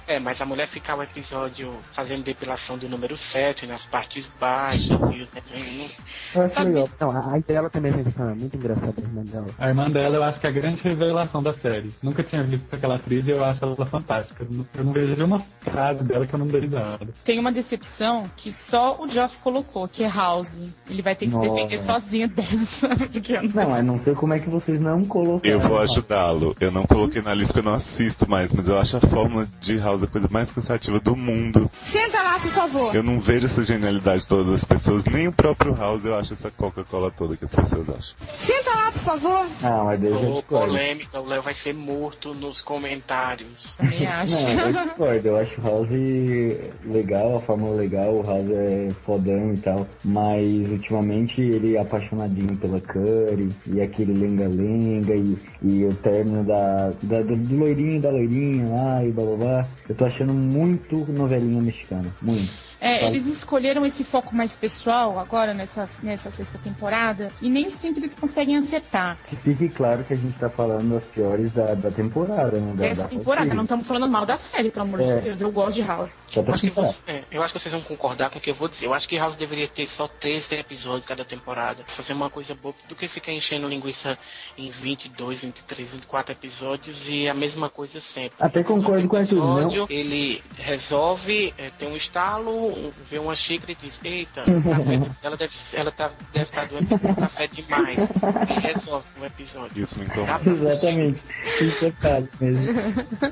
É, mas a mulher ficava o episódio fazendo depilação do número 7 nas partes baixas e os desenhos. Eu acho Sabe- legal. Não, a, a dela também é muito engraçada a irmã dela. A irmã dela eu acho que é a grande revelação da série. Nunca tinha visto aquela atriz e eu acho ela fantástica. Eu não- vejo uma frase dela que eu não dei risada. Tem uma decepção que só o Joff colocou, que é House. Ele vai ter que se Nossa. defender sozinho dessa, porque eu não sei Não, se- eu não sei como é que vocês não colocaram. Eu vou ajudá-lo. Eu não coloquei na lista porque eu não assisto mais, mas eu acho a fórmula de House a coisa mais cansativa do mundo. Senta lá, por favor. Eu não vejo essa genialidade toda das pessoas, nem o próprio House eu acho essa Coca-Cola toda que as pessoas acham. Senta lá, por favor. Ah, mas daí eu polêmica, o Léo vai ser morto nos comentários. também acho. Não, eu discordo. Eu acho o House legal, a fórmula legal, o House é fodão e tal. Mas ultimamente ele é apaixonadinho pela Curry e aquele lenga-lenga e, e o término da, da- do, do loirinho da loirinha lá e blá blá blá. Eu tô achando muito novelinha mexicana. Muito. É, eles escolheram esse foco mais pessoal agora nessa, nessa sexta temporada e nem sempre eles conseguem acertar. Que fique claro que a gente tá falando das piores da, da temporada, né? Da, Essa da temporada, série. não estamos falando mal da série, pelo amor É. de Deus. Eu gosto de House. Pra Acho você- é, eu acho que vocês vão concordar com o que eu vou dizer. Eu acho que House deveria ter só 13 episódios cada temporada. Fazer uma coisa boa do que ficar enchendo linguiça em 22, 23, 24 episódios e a mesma coisa sempre. Até concordo com o Arthur, não- Ele resolve, é, tem um estalo, um- vê uma xícara e diz, eita, café, ela deve ela tá, deve estar doendo com café demais. E resolve um episódio. Isso me incomoda. Exatamente. Isso é caro mesmo.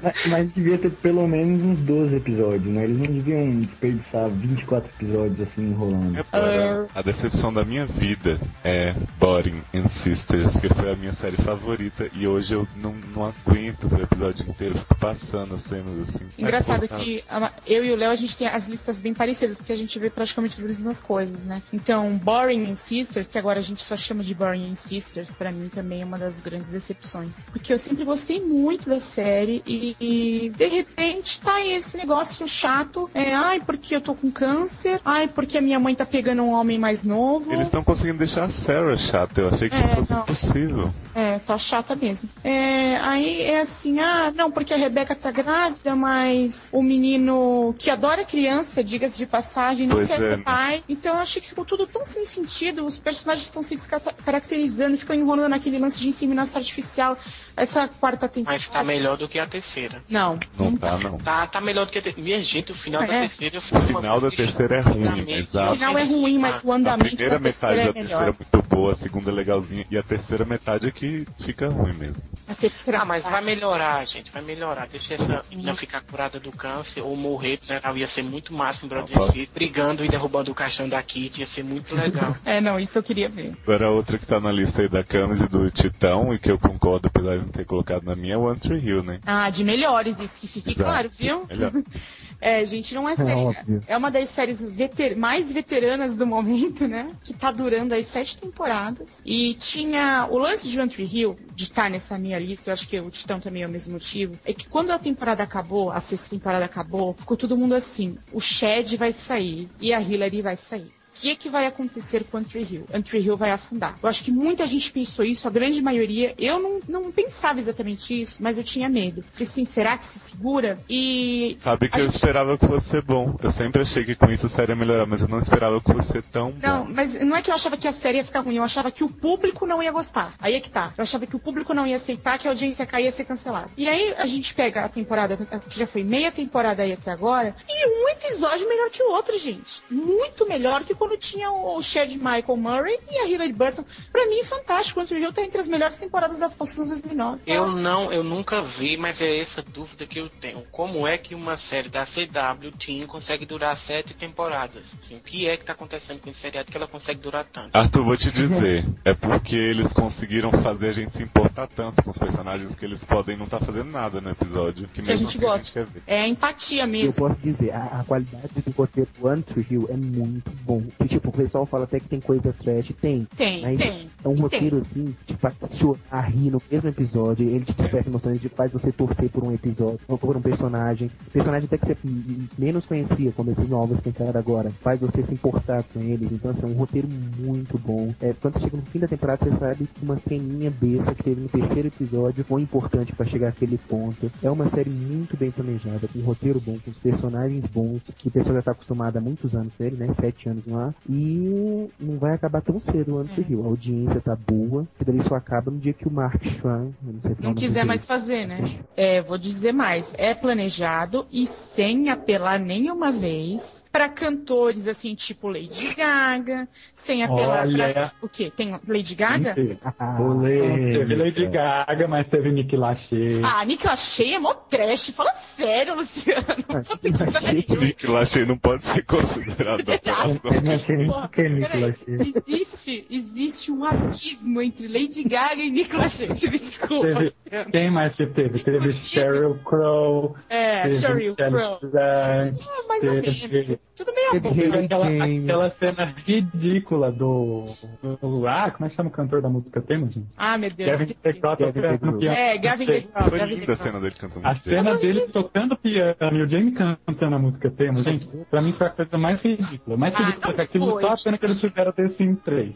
mas, mas devia ter pelo menos uns 12 episódios, né? Eles não deviam desperdiçar 24 episódios assim enrolando. Agora, a decepção da minha vida é Boring and Sisters, que foi a minha série favorita, e hoje eu não, não aguento ver o episódio inteiro, fico passando as cenas assim. Engraçado pô, que a- eu e o Léo, a gente tem as listas bem parecidas, porque a gente vê praticamente as mesmas coisas, né? Então, Boring and Sisters, que agora a gente só chama de Boring and Sisters, pra mim também é uma das grandes decepções. Porque eu sempre gostei muito da série e, e, de repente tá aí esse negócio chato. É, ai, porque eu tô com câncer, ai, porque a minha mãe tá pegando um homem mais novo. Eles estão conseguindo deixar a Sarah chata, eu achei que É, isso fosse não. impossível. É, tá chata mesmo. É, aí é assim, ah, não, porque a Rebeca tá grávida, mas o menino que adora criança, diga-se de passagem, não Pois quer é, ser pai. Então eu achei que ficou tudo tão sem sentido. Os personagens estão se caracterizando, ficam enrolando aquele lance de inseminação artificial. Essa quarta temporada. Mas tá melhor do que a terceira. Não, Não tá, não. Tá, tá melhor do que a terceira. Minha gente, o final da É. terceira eu fiquei O final da terceira é ruim, o exato. final é ruim, mas o A andamento primeira da terceira metade é da terceira melhor. é muito boa, a segunda é legalzinha, e a terceira metade é que fica ruim mesmo. A terceira Ah, mas vai melhorar, gente, vai melhorar. Deixa essa menina ficar curada do câncer ou morrer, né? Ia ser muito massa em Nossa. City, brigando e derrubando o caixão da Kit, ia ser muito legal. É, não, isso eu queria ver. Agora outra que tá na lista aí da Camis e do Titão, e que eu concordo, apesar de não ter colocado na minha, é One Tree Hill, né? Ah, de melhores, isso que fique Exato. claro, viu? Melhor. É, gente, não é série. óbvio. É uma das séries veter- mais veteranas do momento, né? Que tá durando aí sete temporadas. E tinha o lance de One Tree Hill, de estar nessa minha lista, eu acho que o Titã também é o mesmo motivo, é que quando a temporada acabou, a sexta temporada acabou, ficou todo mundo assim, o Shed vai sair e a Hillary vai sair. O que, é que vai acontecer com Antry Hill? Antry Hill vai afundar. Eu acho que muita gente pensou isso, a grande maioria. Eu não, não pensava exatamente isso, mas eu tinha medo. Falei assim, será que se segura? E Sabe que eu gente- esperava que fosse bom. Eu sempre achei que com isso a série ia melhorar, mas eu não esperava que fosse tão Não, bom. mas não é que eu achava que a série ia ficar ruim, eu achava que o público não ia gostar. Aí é que tá. Eu achava que o público não ia aceitar, que a audiência e ia ser cancelada. E aí a gente pega a temporada, que já foi meia temporada aí até agora, e um episódio melhor que o outro, gente. Muito melhor que quando tinha o Chad Michael Murray e a Hilary Burton. Pra mim, fantástico. O Country Hill tá entre as melhores temporadas da Fox em 2009. Eu não, eu nunca vi, mas é essa dúvida que eu tenho. Como é que uma série da CW Teen consegue durar sete temporadas? Assim, o que é que tá acontecendo com esse seriado que ela consegue durar tanto? Arthur, vou te dizer, é porque eles conseguiram fazer a gente se importar tanto com os personagens que eles podem não estar fazendo nada no episódio. Que, Que a mesmo gente assim gosta. quer ver. É a empatia Eu mesmo. posso dizer, a, a qualidade do roteiro do One Tree Hill é muito bom. E, tipo, o pessoal fala até que tem coisa trash. Tem. Tem, Mas tem. É um Tem. roteiro assim, que faz chorar, rir no mesmo episódio. Ele te desperta emoções de faz você torcer por um episódio, ou por um personagem. Personagem até que você menos conhecia, como esses novos que entraram agora. Faz você se importar com eles. Então, assim, é um roteiro muito bom. É, quando você chega no fim da temporada, você sabe que uma ceninha besta que teve no terceiro episódio foi importante pra chegar àquele ponto. É uma série muito bem planejada, com um roteiro bom, com os personagens bons, que a pessoa já tá acostumada há muitos anos com ele, né? Sete anos lá. E não vai acabar tão cedo o ano que Hill. A audiência tá boa, que daí só acaba no dia que o Mark Schwann, não falar não quiser mais fazer, né? É, vou dizer mais. É planejado e sem apelar nenhuma vez pra cantores assim, tipo Lady Gaga, sem apelar Olha. pra. O quê? Tem Lady Gaga? Ah, Não teve Lady. Gaga, mas teve Nick Lachey. Ah, Nick Lachey é mó trash. Fala sério, Luciano. Ah, Puta Nick Lachey. não pode ser considerado apelação. Eu não sei nem Porra, o que é Nick. Lachey. Existe, existe um abismo entre Lady Gaga e Nick Lachey. Você me desculpa, Teve- Luciano. Quem mais que teve? Teve Sheryl Crow. É, Sheryl Crow. Ah, mais ou menos. Tudo meio. Haley Teve aquela, aquela cena ridícula do, do. Ah, como é que chama o cantor da música tema, gente? Ah, meu Deus. Gavin. DeGraw tocando piano. É, Gavin DeGraw. Foi linda a cena dele cantando. A cena dele tocando piano e o Jamie cantando a música tema, gente, pra mim foi a coisa mais ridícula. Mais Ah, ridícula que aquilo, foi, só a pena que eles fizeram The Sims 3.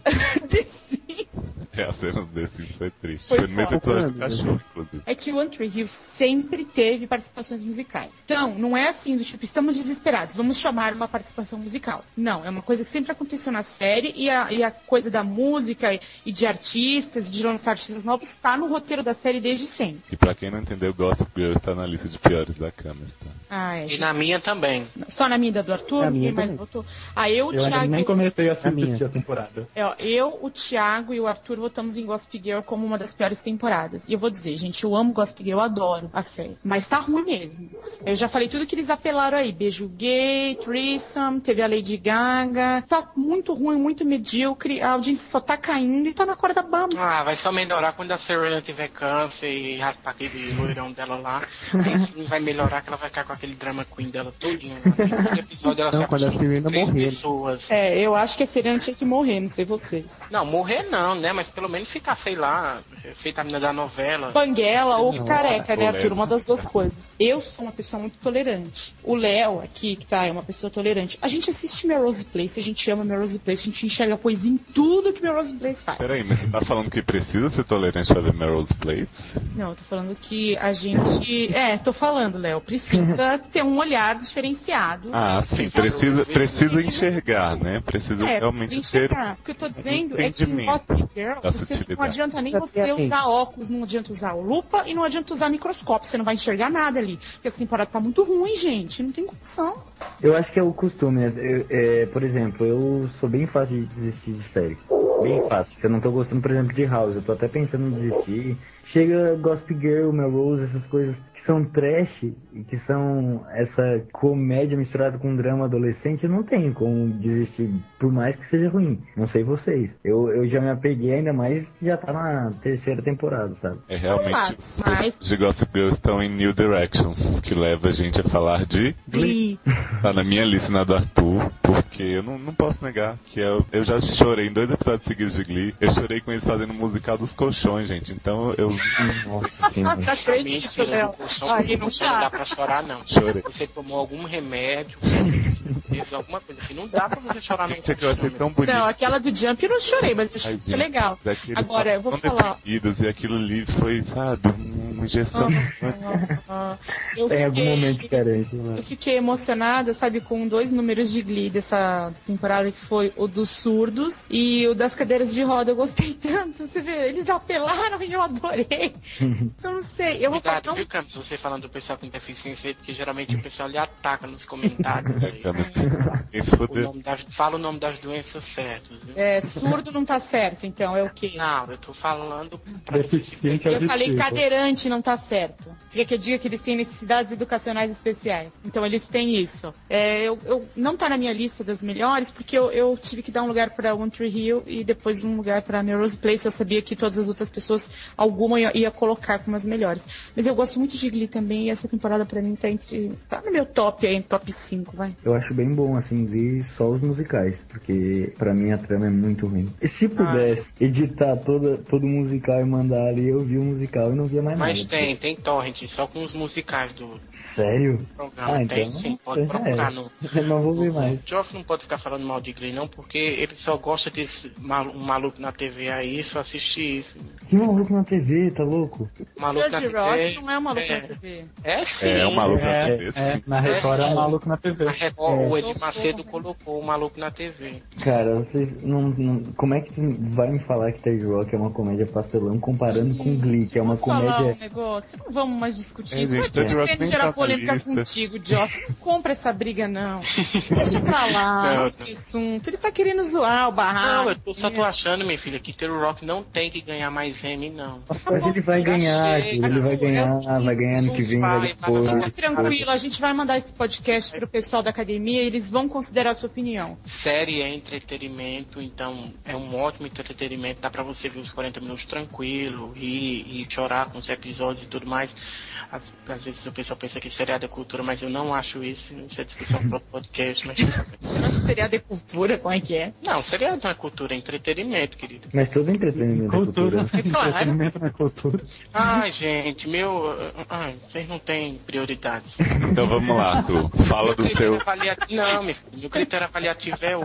É, a cena desse foi triste. Foi Foi, no mesmo episódio do cachorro, inclusive. É que o One Tree Hill sempre teve participações musicais. Então, não é assim do tipo, estamos desesperados, vamos chamar uma participação musical. Não, é uma coisa que sempre aconteceu na série e a, e a coisa da música e, de artistas, de lançar artistas novos, está no roteiro da série desde sempre. E pra quem não entendeu, Gossip Girl está na lista de piores da câmera. Tá? Ah, é. E na minha também. Só na minha da do Arthur, Na minha quem mais votou? Ah, eu, o Eu Thiago. nem comecei a assistir a temporada. É, ó, eu, o Thiago e o Arthur votamos em Gossip Girl como uma das piores temporadas. E eu vou dizer, gente, eu amo Gossip Girl, eu adoro a série. Mas tá ruim mesmo. Eu já falei tudo que eles apelaram aí. Beijo gay, threesome, teve a Lady Gaga. Tá muito ruim, muito medíocre. A audiência só tá caindo e tá na corda bamba. Ah, vai só melhorar quando a Serena tiver câncer e raspar aquele loirão dela lá. Sim, vai melhorar que ela vai ficar com aquele drama queen dela todinho. Episódio ela Não, se quando a Serena três morrer. pessoas. É, eu acho que a Serena tinha que morrer, não sei vocês. Não, morrer não, né? Mas pelo menos ficar, sei lá, feita a menina da novela. Banguela ou Não, careca, né, Arthur? Uma das duas coisas. Eu sou uma pessoa muito tolerante. O Léo aqui, que tá, é uma pessoa tolerante. A gente assiste Melrose Place, a gente ama Melrose Place, a gente enxerga coisa em tudo que Melrose Place faz. Peraí, mas você tá falando que precisa ser tolerante pra ver Melrose Place? Não, eu tô falando que a gente. É, tô falando, Léo. Precisa ter um olhar diferenciado. Ah, sim, precisa, precisa enxergar, né? Precisa É, realmente precisa ter. enxergar. O que eu tô dizendo é que Gossip Girl, você não sutilidade. adianta nem você usar óculos, não adianta usar lupa e não adianta usar microscópio. Você não vai enxergar nada ali. Porque essa temporada tá muito ruim, gente. Não tem condição. Eu acho que é o costume, né? Eu- é, por exemplo, eu sou bem fácil de desistir de série. Bem fácil. Se eu não tô gostando, por exemplo, de House, eu tô até pensando em desistir. Chega Gossip Girl, Melrose, essas coisas que são trash e que são essa comédia misturada com drama adolescente, eu não tenho como desistir, por mais que seja ruim. Não sei vocês. Eu, eu já me apeguei ainda mais que já tá na terceira temporada, sabe? É realmente os mas- de Gossip Girl estão em New Directions, que leva a gente a falar de Glee. Tá na minha lista na do Arthur, porque eu não, não posso negar que eu, eu já chorei em dois episódios seguidos de Glee. Eu chorei com eles fazendo o musical dos colchões, gente. Então eu Nossa senhora. Não acredito, Léo. Aí do não colchão não dá. dá pra chorar, não. chorei. Você tomou algum remédio, fez alguma coisa que não dá pra você chorar Gente, eu achei colchão, tão bonito. Não, aquela do Jump eu não chorei, mas eu achei Ai, legal. Agora, eu vou falar. E aquilo ali foi, sabe, uma injeção. Ah, Tem algum momento carência, né? Eu fiquei emocionada, sabe, com dois números de Glee dessa temporada, que foi o dos surdos e o das cadeiras de roda. Eu gostei tanto, você vê, eles apelaram e eu adorei. Eu não sei, eu vou falar. Cuidado, viu, Campos, você falando do pessoal com deficiência aí, porque geralmente o pessoal lhe ataca nos comentários. É, aí. se O das- fala o nome das doenças certas, viu? É, surdo não tá certo, então, é o quê? Não, eu tô falando pra Deficiente Eu falei cadeirante não tá certo. Você quer que eu diga que eles têm necessidades educacionais especiais? Então eles têm isso. É, eu, eu- não tá na minha lista das melhores porque eu, eu tive que dar um lugar pra One Tree Hill e depois um lugar pra Melrose Place. Eu sabia que todas as outras pessoas, alguma ia, ia colocar como as melhores. Mas eu gosto muito de Glee também e essa temporada pra mim tá entre. tá no meu top aí, top 5, vai. Eu acho bem bom, assim, ver só os musicais, porque pra mim a trama é muito ruim. E se pudesse editar toda, todo musical e mandar ali, eu vi o musical e não via mais Mas nada. tem, tem torrent, só com os musicais do Sério? programa. Ah, então tem sim, pode é. procurar no. Não vou ver mais. O Geoff não pode ficar falando mal de Glee, não, porque ele só gosta desse malu um maluco na TV aí, só assiste isso. Que maluco na TV, tá louco? Maluco na George TV. Rock não é uma louca é, na TV. É sim. É, um maluco na É, TV, é, sim. na Record é um maluco na TV. A Record, o Socorro. Macedo colocou o maluco na TV. Cara, vocês não, não- Como é que tu vai me falar que Third Rock é uma comédia pastelão comparando com Glee, que é uma comédia. um negócio? Não vamos mais discutir É, isso. Mas Third eu Rock nem gerar tá na polêmica contigo, Joff. Não compra essa briga, não. Deixa pra lá, Não, esse assunto. Ele tá querendo zoar o barraco. Não, eu tô- só tô achando, minha filha, que Tero Rock não tem que ganhar mais M, não. Mas ele vai ganhar, chega, ele vai ganhar, assim, vai ganhar ano que vem, vai vai, depois. Fica tranquilo, a gente vai mandar esse podcast pro pessoal da academia e eles vão considerar a sua opinião. Série é entretenimento, então é um ótimo entretenimento, dá pra você ver os 40 minutos tranquilo e, e chorar com os episódios e tudo mais. Às, às vezes o pessoal pensa que seriado é cultura, mas eu não acho isso, isso é discussão pro outro podcast, mas... Eu não acho que seria de cultura, como é que é? Não, seriado não é cultura, é entretenimento, querido. Mas todo entretenimento é Cultura. cultura. É claro. Entretenimento na cultura. Ai, gente, meu... Ai, vocês não têm prioridades. Então vamos lá, Arthur. Fala do seu, Avaliativo, não, meu filho, meu critério avaliativo é o...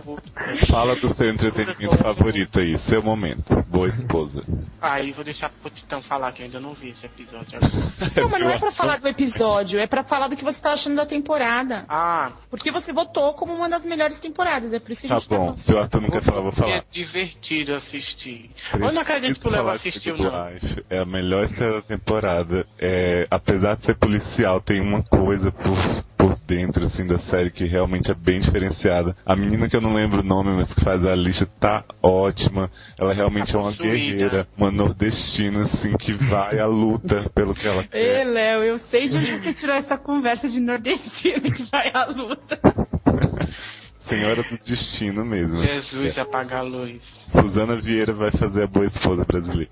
fala do seu entretenimento favorito aí, seu momento. Boa esposa. Aí vou deixar pro Titão falar, que eu ainda não vi esse episódio. Não, mas não é pra falar do episódio, é pra falar do que você tá achando da temporada. Ah, Porque você votou como uma das melhores temporadas, é por isso que a Tá gente tá bom, falando. se o Arthur não quer falar, vou porque falar. é divertido assistir. Eu não acredito que o Léo assistiu, não. Life É a melhor história da temporada. É, apesar de ser policial, tem uma coisa por, por dentro, assim, da série que realmente é bem diferenciada. A menina que eu não lembro o nome, mas que faz a lixa, tá ótima. Ela realmente é uma guerreira, uma nordestina, assim, que vai à luta pelo que ela quer. Léo, eu sei de onde você tirou essa conversa de nordestino que vai à luta. Senhora do destino mesmo. Jesus apaga a luz. Suzana Vieira vai fazer a boa esposa brasileira.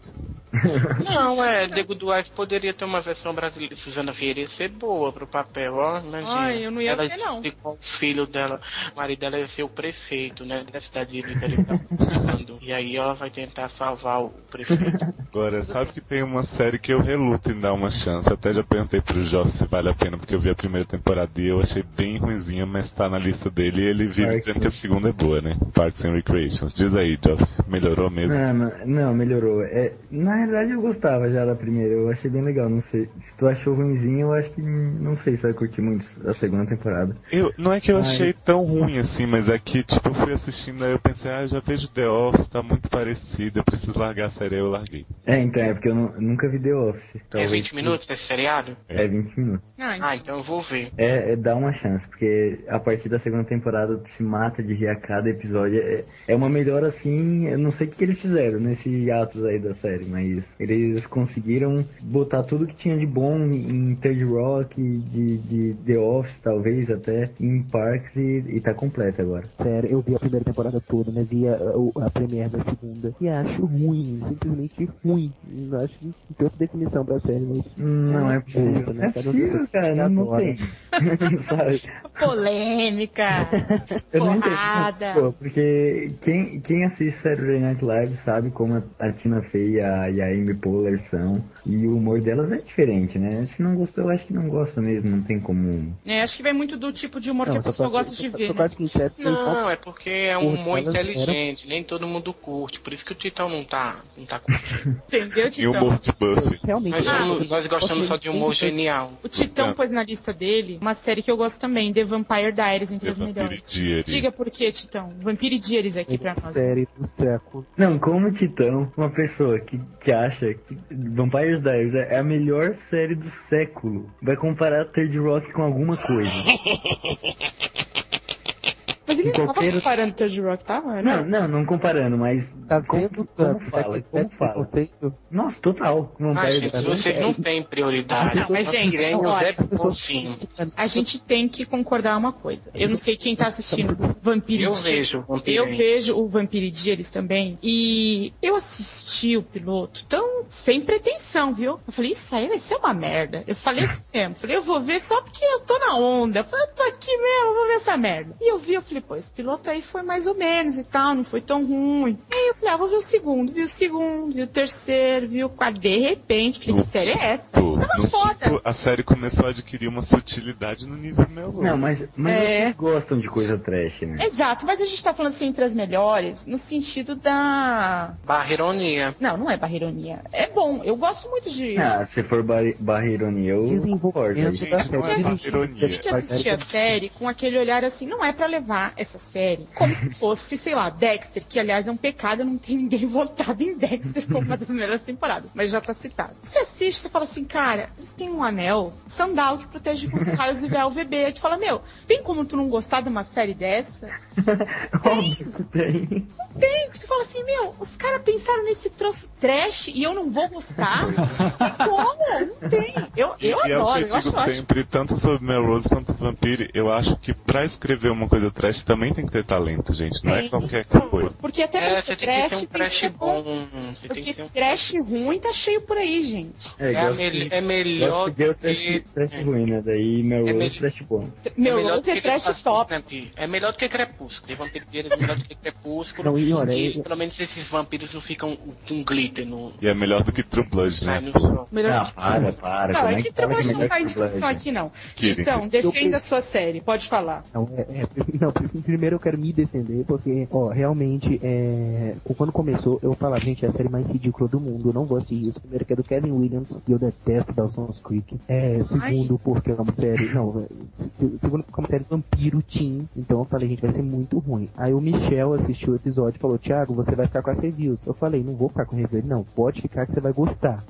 Não, é, The Good Wife poderia ter uma versão brasileira. Suzana Vieira ia ser boa pro papel, ó. Imagina. Ai, eu não ia ela ver, não. o filho dela, o marido dela ia ser o prefeito, né, da cidade de tá falando. E aí ela vai tentar salvar o prefeito. Agora, sabe que tem uma série que eu reluto em dar uma chance. Até já perguntei pro Joff se vale a pena, porque eu vi a primeira temporada e eu achei bem ruimzinha, mas tá na lista dele e ele vive Parks dizendo que a segunda é boa, né? Parks and Recreations. Diz aí, Joff. Melhorou mesmo? Não, não, não, melhorou. É, na realidade eu gostava já da primeira, eu achei bem legal, não sei. Se tu achou ruimzinho, eu acho que não sei se vai curtir muito a segunda temporada. Eu, não é que eu Ai. achei tão ruim assim, mas é que, tipo, eu fui assistindo aí eu pensei, ah, eu já vejo The Office, tá muito parecido, eu preciso largar a série, aí eu larguei. É, então, é porque eu não- nunca vi The Office. É talvez- 20 minutos esse seriado? É 20 minutos. Ah, então. Ah, então eu vou ver. É, é dá uma chance, porque a partir da segunda temporada tu se mata de rir a cada episódio. É, é uma melhora assim, eu não sei o que eles fizeram nesse atos aí da série, mas eles conseguiram botar tudo que tinha de bom em Third Rock, de, de The Office talvez até, em Parks e, e tá completo agora. Sério, eu vi a primeira temporada toda, né? Vi a, a, a premiere da segunda. E acho ruim, simplesmente ruim. Não acho que tem outra definição pra série, mas. Não é possível. Puta, Não né? é um possível, tem cara. Não, não tem. Sabe? Polêmica. Eu não entendo. Porrada. Pô, porque quem, quem assiste Saturday Night Live sabe como a- a Tina Fey e a, e a Amy Poehler são. E o humor delas é diferente, né? Se não gostou, eu acho que não gosta mesmo. Não tem como... É, acho que vai muito do tipo de humor que a pessoa gosta de ver, né? que Não, é porque é um humor inteligente, nem todo mundo curte, por isso que o Titão não tá, não tá curtindo. Entendeu, E o Titão? humor de Buffy. Realmente. Nós, Ah, nós gostamos só de humor genial. O Titão pôs na lista dele uma série que eu gosto também, The Vampire Diaries, entre as melhores. Diaries. Diga por quê, Titão. Vampire Diaries aqui pra nós. série do século. Não, como Titão, uma pessoa que, que acha que Vampires Diaries é a melhor série do século, vai comparar Third Rock com alguma coisa. Mas ele não tava Qualquer- comparando Third Rock, tava? Não, não, não comparando, mas Tá como, vendo? como fala, Tá como vendo fala. conceito? Nossa, total. Ah, Vampire gente, Diaries. vocês não têm prioridade. Não, mas, gente, olha, é. A gente tem que concordar uma coisa. Eu não sei quem tá assistindo Vampire Eu vejo Eu vejo o Vampire Diaries também. E eu assisti o piloto tão sem pretensão, viu? Eu falei, isso aí vai ser uma merda. Eu falei isso mesmo. Eu falei, eu vou ver só porque eu tô na onda. Eu falei, eu tô aqui mesmo, eu vou ver essa merda. E eu vi, eu falei, pô, esse piloto aí foi mais ou menos e tal, não foi tão ruim. E aí eu falei, ah, vou ver o segundo. Vi o segundo, vi o terceiro, vi o quarto. De repente, falei, que série é essa? Pô, Tava no foda. quinto, a série começou a adquirir uma sutilidade no nível meu. Não, mas, mas É. vocês gostam de coisa trash, né? Exato, mas a gente tá falando assim entre as melhores, no sentido da. Barra ironia. Não, não é barreironia. É bom, eu gosto muito de. Ah, se for bar barra ironia, eu concordo. Desenvolvimento da Gente, não é. A gente assistia a série com aquele olhar assim, não é pra levar essa série como se fosse, sei lá, Dexter, que aliás é um pecado, não tem ninguém votado em Dexter como uma das melhores temporadas, mas já tá citado. Você assiste, você fala assim, cara, eles têm um anel, sandal que protege contra os raios e VLVB. Aí tu fala, meu, tem como tu não gostar de uma série dessa? Óbvio que tem. Tem, que tu fala assim, meu, os caras pensaram nesse troço trash e eu não vou gostar? Como? Não tem. Eu, eu e é o adoro, que eu eu digo acho sempre, tanto sobre Melrose quanto Vampire, eu acho que pra escrever uma coisa trash também tem que ter talento, gente. Não é Tem. qualquer coisa. Porque até É, ser você tem que trash, ter um tem que bom. bom. Você tem Porque que ter um trash ruim tá cheio por aí, gente. É, É, de- é melhor do trash, que. trash ruim, né? Daí meu É é trash bom. Meu é que trash top. né? É melhor do que Crepúsculo. Tem vampiro Diaries é melhor do que Crepúsculo. Não, e olha, e eu- pelo menos esses vampiros não ficam com glitter no. E é melhor do que True Blood, né? Melhor Ah, para, para. Não, é é que que que é não melhor tá em que discussão Blood? aqui, não. Então, defenda a sua série, pode falar. Não, é, é, não, primeiro eu quero me defender, porque, ó, realmente, é, quando começou, eu falava, gente, é a série mais ridícula do mundo, eu não gosto disso. Primeiro que é do Kevin Williams, e eu detesto Dawson's Creek. É, segundo, porque é uma série, não, é, se- segundo porque é uma série vampiro teen, então eu falei, gente, vai ser muito ruim. Aí o Michel assistiu o episódio e falou, Thiago, você vai ficar com as reviews. Eu falei, não vou ficar com review. Ele, não, pode ficar que você vai gostar.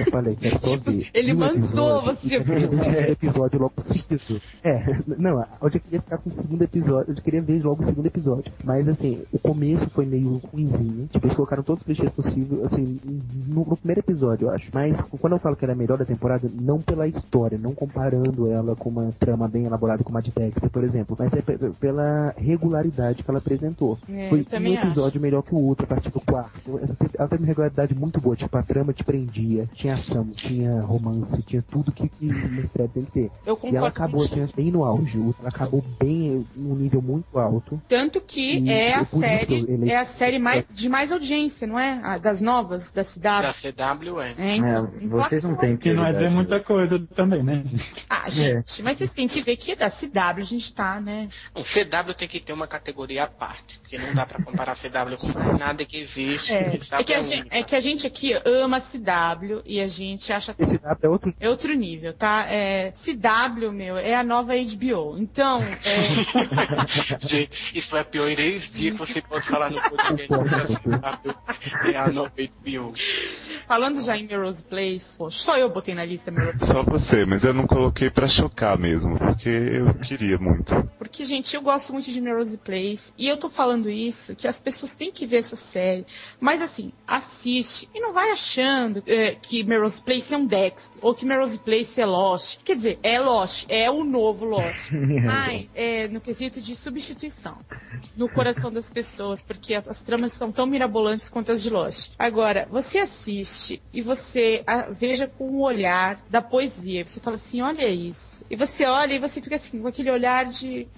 Eu falei, quero só ver. ele mandou você o segundo episódio logo seguido. É, não, eu já queria ficar com o segundo episódio, eu queria ver logo o segundo episódio. Mas assim, o começo foi meio ruimzinho. Tipo, eles colocaram todos os clichês possíveis, assim, no, no primeiro episódio, eu acho. Mas quando eu falo que ela é a melhor da temporada, não pela história, não comparando ela com uma trama bem elaborada como a de Dexter, por exemplo, mas é pela regularidade que ela apresentou. É, Foi eu um episódio acho. melhor que o outro a partir do quarto. Ela teve uma regularidade muito boa, tipo, a trama te prendia, tinha ação, tinha romance, tinha tudo que, que uma série tem que ter. Eu E ela concordo acabou bem no auge, ela acabou bem num nível muito alto. Tanto que E é a série, ele- é a série mais, de mais audiência, não é? A das novas, da Da cidade. CW é. É, então, É, vocês não têm Que não é prioridade muita coisa também, né? Ah, gente, mas vocês têm que ver que da CW a gente tá, né? Um CW tem que ter uma categoria à parte, porque não dá pra comparar CW com mais nada que existe. É, CW é, que a gente, é que a gente aqui ama a CW e a gente acha dado é outro é outro nível, tá? É, CW, meu, é a nova HBO. Então, é, Gente, isso é a pior heresia que você pode falar no podcast CW. É a nova HBO. falando já em Melrose Place, pô, só eu botei na lista Melrose Só você, mas eu não coloquei pra chocar mesmo, porque eu queria muito. Porque, gente, eu gosto muito de Melrose Place. E eu tô falando isso, que as pessoas têm que ver essa série. Mas, assim, assiste. E não vai achando é, que Melrose Place é um Dexter. Ou que Melrose Place é Lost. Quer dizer, é Lost. É o novo Lost. Mas, é no quesito de substituição. No coração das pessoas. Porque as tramas são tão mirabolantes quanto as de Lost. Agora, você assiste e você veja com o olhar da poesia. Você fala assim, olha isso. E você olha e você fica assim, com aquele olhar de.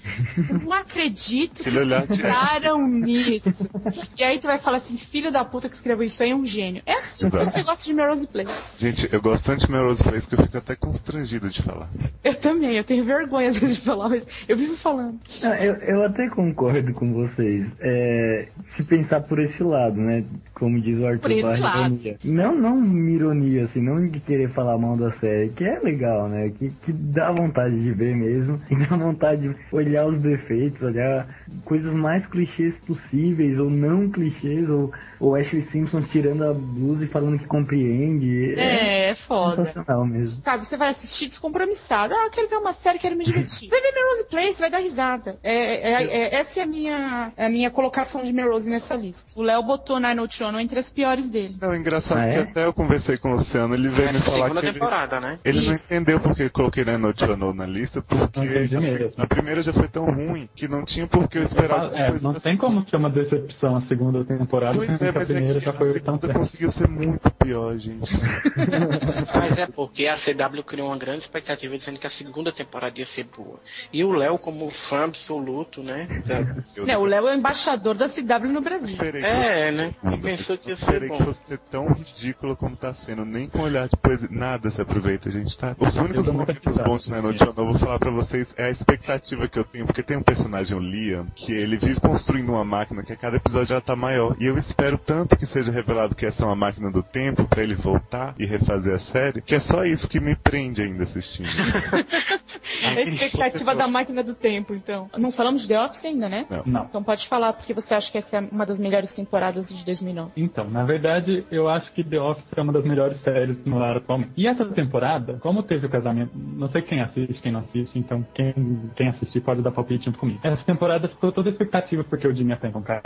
"Eu Não acredito que entraram nisso. E aí tu vai falar assim, filho da puta que escreveu isso aí é um gênio. É assim que você gosta de Melrose Place. Gente, eu gosto tanto de Melrose Place que eu fico até constrangido de falar. Eu também, eu tenho vergonha às vezes de falar, mas eu vivo falando. Ah, eu, eu até concordo com vocês. É, se pensar por esse lado, né? Como diz o Arthur Por esse Barra, lado. ironia. Não, não ironia, assim, não de querer falar mal da série, que é legal, né? Que, que dá vontade de ver mesmo. E dá vontade de olhar os defeitos, olhar coisas mais clichês possíveis, ou não clichês, ou, ou Ashley Simpson tirando a blusa e falando que compreende. É, é foda. sensacional mesmo. Sabe, você vai assistir descompromissado. Ah, eu quero ver uma série, quero me divertir. Vai ver Melrose Place, vai dar risada. É, é- é- essa é a minha, a minha colocação de Melrose nessa lista. O Léo botou Nine Ocho entre as piores dele. Não, engraçado Ah, que é? até eu conversei com o Luciano, ele veio É me a falar que ele, temporada, né? ele não entendeu porque eu coloquei na Note Ano na lista, porque assim, a primeira já foi tão ruim que não tinha por que eu esperar É, coisa não tem como ser uma decepção a segunda temporada, Pois é, a mas é primeira que já a foi tão segunda certa. conseguiu ser muito pior, gente. Mas é porque a CW criou uma grande expectativa dizendo que a segunda temporada ia ser boa. E o Léo, como fã absoluto, né? da- Não, o Léo é o embaixador da CW no Brasil. que É, né? Pensou que ia ser Esperei que bom. fosse ser tão ridículo como tá sendo, nem com olhar de poesia, nada se aproveita, gente, tá? Os únicos momentos bons na noite eu vou falar pra vocês é a expectativa que eu tenho, porque tem um personagem, o Liam, que ele vive construindo uma máquina que a cada episódio ela tá maior. E eu espero tanto que seja revelado que essa é uma máquina do tempo pra ele voltar e refazer a série, que é só isso que me prende ainda assistindo. É a expectativa da máquina do tempo, então. Não falamos de The Office ainda, né? Não. Não. Então pode falar, porque você acha que essa é uma das melhores temporadas de 2009. Então, na verdade, eu acho que The Office é uma das melhores séries no ar atualmente. E essa temporada, como teve o casamento, não sei quem assiste, quem não assiste, então quem, quem assistir pode dar palpite junto comigo. Essa temporada ficou toda a expectativa porque o Jimmy e a Pam ca-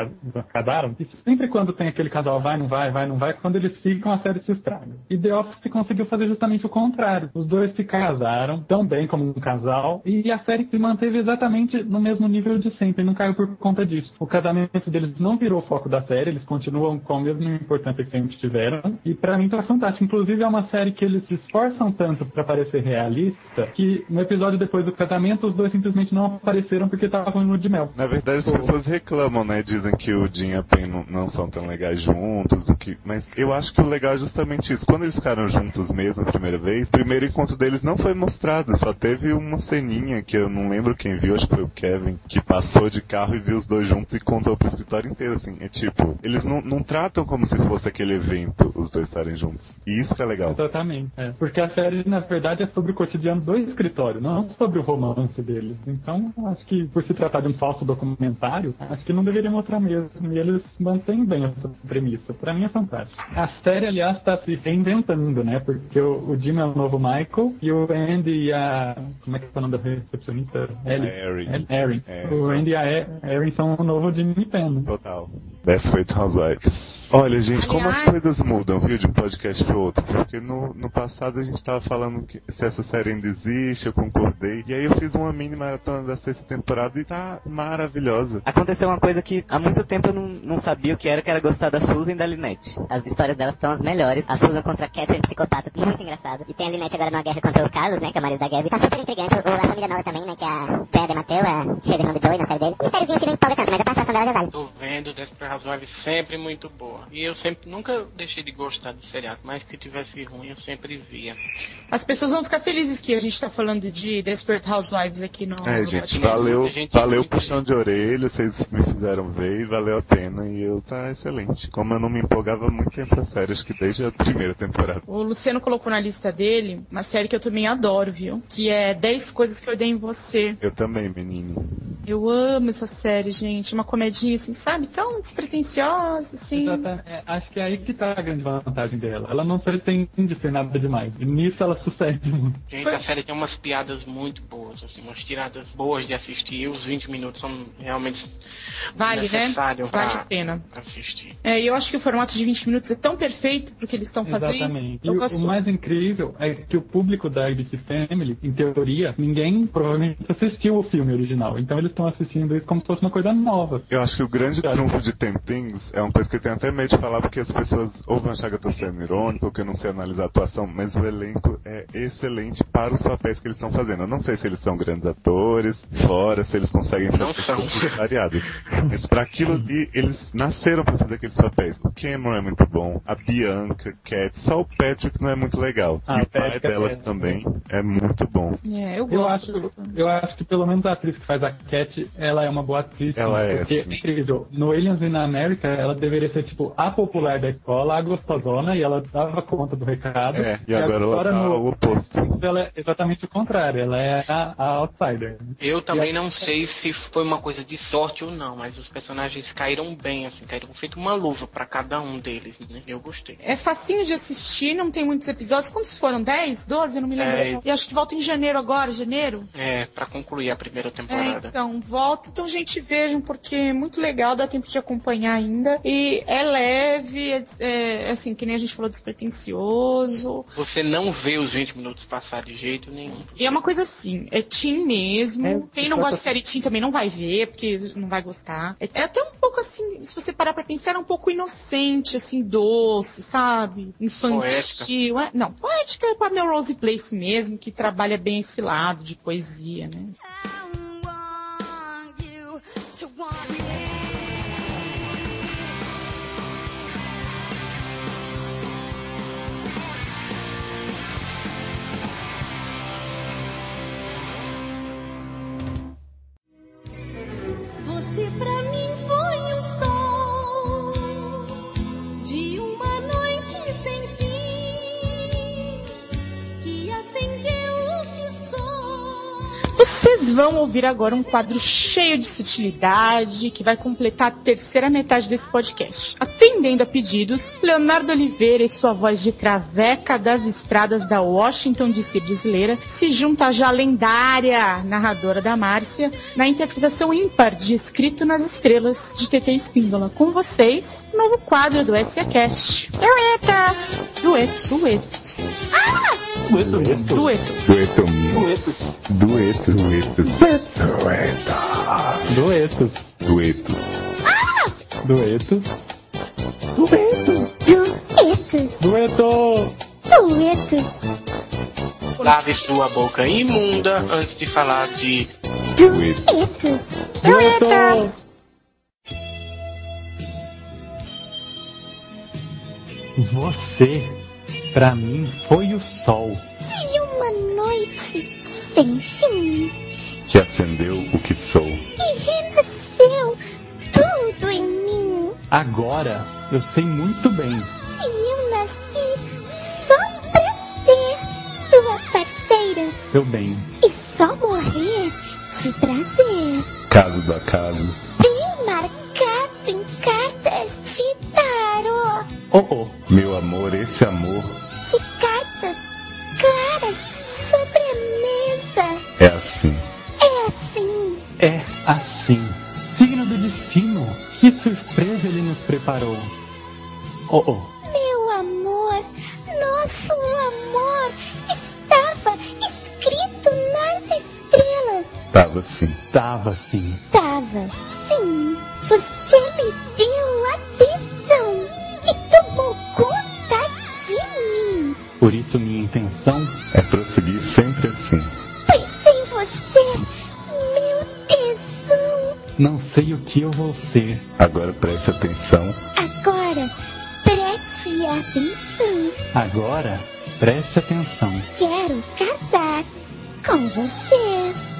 casaram. E sempre quando tem aquele casal vai, não vai, vai, não vai, quando eles ficam, a série se estraga. E The Office conseguiu fazer justamente o contrário. Os dois se casaram, tão bem como um casal, e a série se manteve exatamente no mesmo nível de sempre, não caiu por conta disso. O casamento deles não virou o foco da série, eles continuam com a mesma importância que sempre tiveram, e pra mim tá fantástico. Inclusive é uma série que eles se esforçam tanto pra parecer realista, que no episódio depois do casamento, os dois simplesmente não apareceram porque estavam em lua de mel. Na verdade, as pessoas reclamam, né? Dizem que o Jim e a Pen não, não são tão legais juntos, o que... mas eu acho que o legal é justamente isso. Quando eles ficaram juntos mesmo a primeira vez, o primeiro encontro deles não foi mostrado, só teve uma ceninha que eu não lembro quem viu, acho que foi o Kevin, que passou de carro e viu os dois juntos e contou pro escritório inteiro, assim. É tipo, eles não, não tratam como se fosse aquele evento, os dois estarem juntos. E isso que é legal. Exatamente. é. Porque a série, na verdade, é sobre o cotidiano do escritório, não sobre o romance deles. Então, acho que por se tratar de um falso documentário, acho que não deveria mostrar mesmo. E eles mantêm bem essa premissa. Pra mim é fantástico. A série, aliás, tá se reinventando, né? Porque o, o Jim é o novo Michael e o Andy e a. Como é que é o nome da recepcionista? Ellie. Erin. Erin. É, o Andy e a Erin são o novo Jimmy Penn. Total. Desperate Housewives. Olha, gente, como as coisas mudam, viu, de um podcast pro outro. Porque no, no passado a gente tava falando que se essa série ainda existe, eu concordei. E aí eu fiz uma mini maratona da sexta temporada e tá maravilhosa. Aconteceu uma coisa que há muito tempo eu não, não sabia o que era, que era gostar da Susan e da Linette. As histórias delas estão as melhores. A Susan contra a Cat é psicopata, muito engraçado. E tem a Linette agora numa guerra contra o Carlos, né, que é o marido da Gabi. Tá super intrigante. O, a família nova também, né, que é a Joya de Mateu, a cheia de irmã do Joey na série dele. Mistériozinho que não empolga tanto, mas a participação dela já vale. Tô vendo Desperate Housewives sempre muito boa. E eu sempre, nunca deixei de gostar do seriado, mas se tivesse ruim eu sempre via. As pessoas vão ficar felizes que a gente tá falando de Desperate Housewives aqui no. É, no gente, podcast. valeu, gente valeu o puxão de orelha, vocês me fizeram ver e valeu a pena. E eu tá excelente. Como eu não me empolgava muito tempo a série, acho que desde a primeira temporada. O Luciano colocou na lista dele uma série que eu também adoro, viu? Que é 10 Coisas que Eu Odeio em Você. Eu também, menine. Eu amo essa série, gente. Uma comedinha assim, sabe? Tão despretensiosa, assim. Exata- é, acho que é aí que tá a grande vantagem dela. Ela não pretende ser nada demais. E nisso ela sucede muito. Gente, Foi- a série tem umas piadas muito boas, assim, umas tiradas boas de assistir. E os 20 minutos são realmente Vale, né? necessários Vale a pra pena. assistir. É, e eu acho que o formato de 20 minutos é tão perfeito pro que eles estão fazendo. Exatamente. E o, mais incrível é que o público da ABC Family, em teoria, ninguém provavelmente assistiu o filme original. Então eles estão assistindo isso como se fosse uma coisa nova. Eu acho que o grande trunfo de Ten Things é uma coisa que eu tenho até medo de falar porque as pessoas ou vão achar que eu tô sendo irônico ou que eu não sei analisar a atuação, mas o elenco é excelente para os papéis que eles estão fazendo. Eu não sei se eles são grandes atores, fora, se eles conseguem Não são. coisas variadas. Mas para aquilo ali, eles nasceram para fazer aqueles papéis. O Cameron é muito bom, a Bianca, Cat, só o Patrick não é muito legal. Ah, e o pai é delas péssimo. também é muito bom. É, eu Eu acho, eu acho que pelo menos a atriz que faz a Cat, ela é uma boa atriz. Ela é, Porque sim. é incrível. No Aliens in America, ela deveria ser tipo a popular da escola, a gostosona, e ela dava conta do recado. É, e agora ela tá no, o oposto. ela é exatamente o contrário, ela é a, a outsider. Eu também E a- não sei se foi uma coisa de sorte ou não, mas os personagens caíram bem, assim, caíram feito uma luva pra cada um deles, né? Eu gostei. É facinho de assistir, não tem muitos episódios. Quantos foram? 10? 12? Eu não me lembro. É. E acho que volta em janeiro agora, janeiro. É, pra concluir a primeira É, temporada. então, volta. Então, gente, vejam, porque é muito legal, dá tempo de acompanhar ainda. E é leve, é, é, assim, que nem a gente falou, despretensioso. Você não vê os 20 minutos passar de jeito nenhum. E é uma coisa assim, é teen mesmo. É, Quem não gosta de série teen também não vai ver, porque não vai gostar. É, é até um pouco assim, se você parar pra pensar, é um pouco inocente, assim, doce, sabe? Infantil. É, não, poética é pra Melrose Place mesmo, que trabalha bem esse lado de poesia, né? Você Vocês vão ouvir agora um quadro cheio de sutilidade que vai completar a terceira metade desse podcast. Atendendo a pedidos, Leonardo Oliveira e sua voz de traveca das estradas da Washington DC brasileira se junta à já lendária narradora da Márcia na interpretação ímpar de Escrito nas Estrelas de TT Espíndola. Com vocês, novo quadro do SA Cast. Duetas! Duetos. Duetos. Duetos. Dueto. Dueto. Duetos. Duetos. Duetos. Duetos. Duetos, Dueto! duetos, Lave sua boca imunda antes de falar de duetos. Dueto! Você, pra mim, foi o sol. De uma noite sem fim Que acendeu o que sou. e renasceu tudo em mim. Agora eu sei muito bem. Que eu nasci só pra ser sua parceira Seu bem. e só morrer de prazer. Caso do acaso. Bem marcado em cartas de tarô. Oh, oh. Meu amor, esse amor é assim. É assim. É assim. Signo do destino. Que surpresa ele nos preparou. Oh, oh. Meu amor, nosso amor estava escrito nas estrelas. Tava sim. Tava sim. Tava, sim. Você me deu atenção e tomou conta de mim. Por isso minha intenção É prosseguir sempre assim. Você, meu tesão. não sei o que eu vou ser. Agora preste atenção. Agora, preste atenção. Agora, preste atenção. Quero casar com você.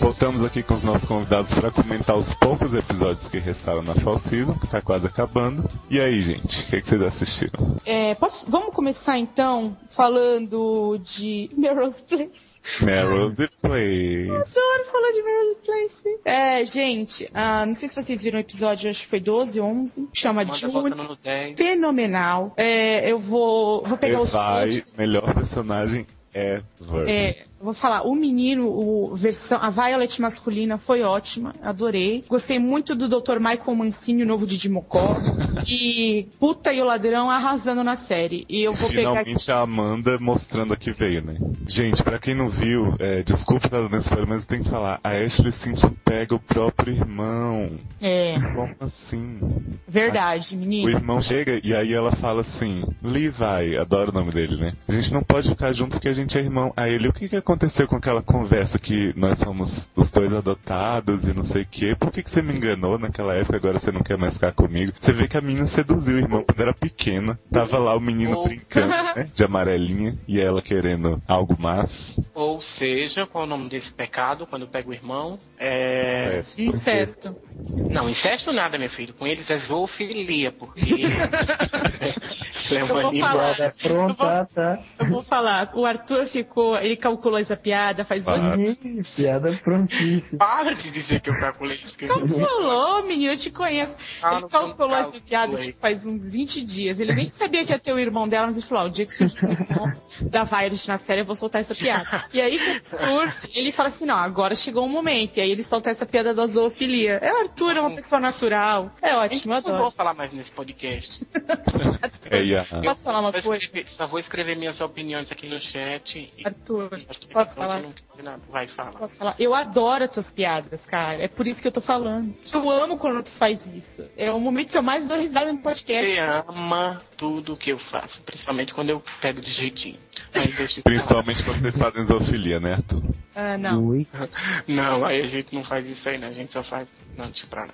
Voltamos aqui com os nossos convidados para comentar os poucos episódios que restaram na Fall Season, que tá quase acabando. E aí, gente, o que, que vocês assistiram? É, posso- vamos começar então falando de Melrose Place. Melrose Place. Adoro falar de Melrose Place. É, gente, ah, não sei se vocês viram o episódio, acho que foi 12, 11, chama Manda June. botando no 10. Fenomenal. É, eu vou, vou pegar os Vai, posts. melhor personagem ever. É, eu vou falar, o menino, o versão, a Violet masculina foi ótima, adorei. Gostei muito do Dr. Michael Mancini, o novo de Dimocó. e Puta e o Ladrão arrasando na série. E eu vou pegar Finalmente a Amanda mostrando a que veio, né? Gente, pra quem não viu, é, desculpa estar dando spoiler, mas eu tenho que falar. A Ashley Simpson pega o próprio irmão. É, Como assim? verdade, O menino. irmão chega e aí ela fala assim, Levi, adoro o nome dele, né? A gente não pode ficar junto porque a gente é irmão. Aí ele, o que que aconteceu com aquela conversa que nós somos os dois adotados e não sei o quê? Por que que você me enganou naquela época agora você não quer mais ficar comigo? Você vê que a menina seduziu o irmão quando era pequena. Tava lá o menino Oh. brincando, né? De amarelinha e ela querendo algo mais. Ou seja, qual é o nome desse pecado quando pega o irmão? É... Incesto. Incesto. Não, incesto nada, meu filho. Com eles é zoofilia, porque. é uma Eu vou língua- falar. Piada pronta, tá? Eu vou falar, o Arthur ficou, ele calculou essa piada faz Ah. Ih, Piada prontíssima. Para de dizer que eu calculei isso. que eu- Calculou, menino, eu te conheço. Ah, ele calculou essa piada tipo, faz uns 20 dias. Ele nem sabia que ia ter o irmão dela, mas ele falou: ah, o dia que surge o irmão da Violet na série, eu vou soltar essa piada. E aí, quando surge, ele fala assim: não, agora chegou o momento. E aí ele solta essa piada da zoofilia. É o Arthur, é uma pessoa natural. É ótimo, eu Não vou adoro. falar mais nesse podcast. É, a... Posso falar uma só coisa? escrever- só vou escrever minhas opiniões aqui no chat. Arthur, posso não, falar? não. Vai, fala. Posso falar? Eu adoro as tuas piadas, cara. É por isso que eu tô falando. Eu amo quando tu faz isso. É o momento que eu mais dou risada no podcast. Você ama tudo que eu faço, principalmente quando eu pego de jeitinho. Principalmente quando vocês fazem zoofilia, né, Arthur? Ah, não. Oi. Não, aí a gente não faz isso aí, né? A gente só faz. Não, deixa pra lá.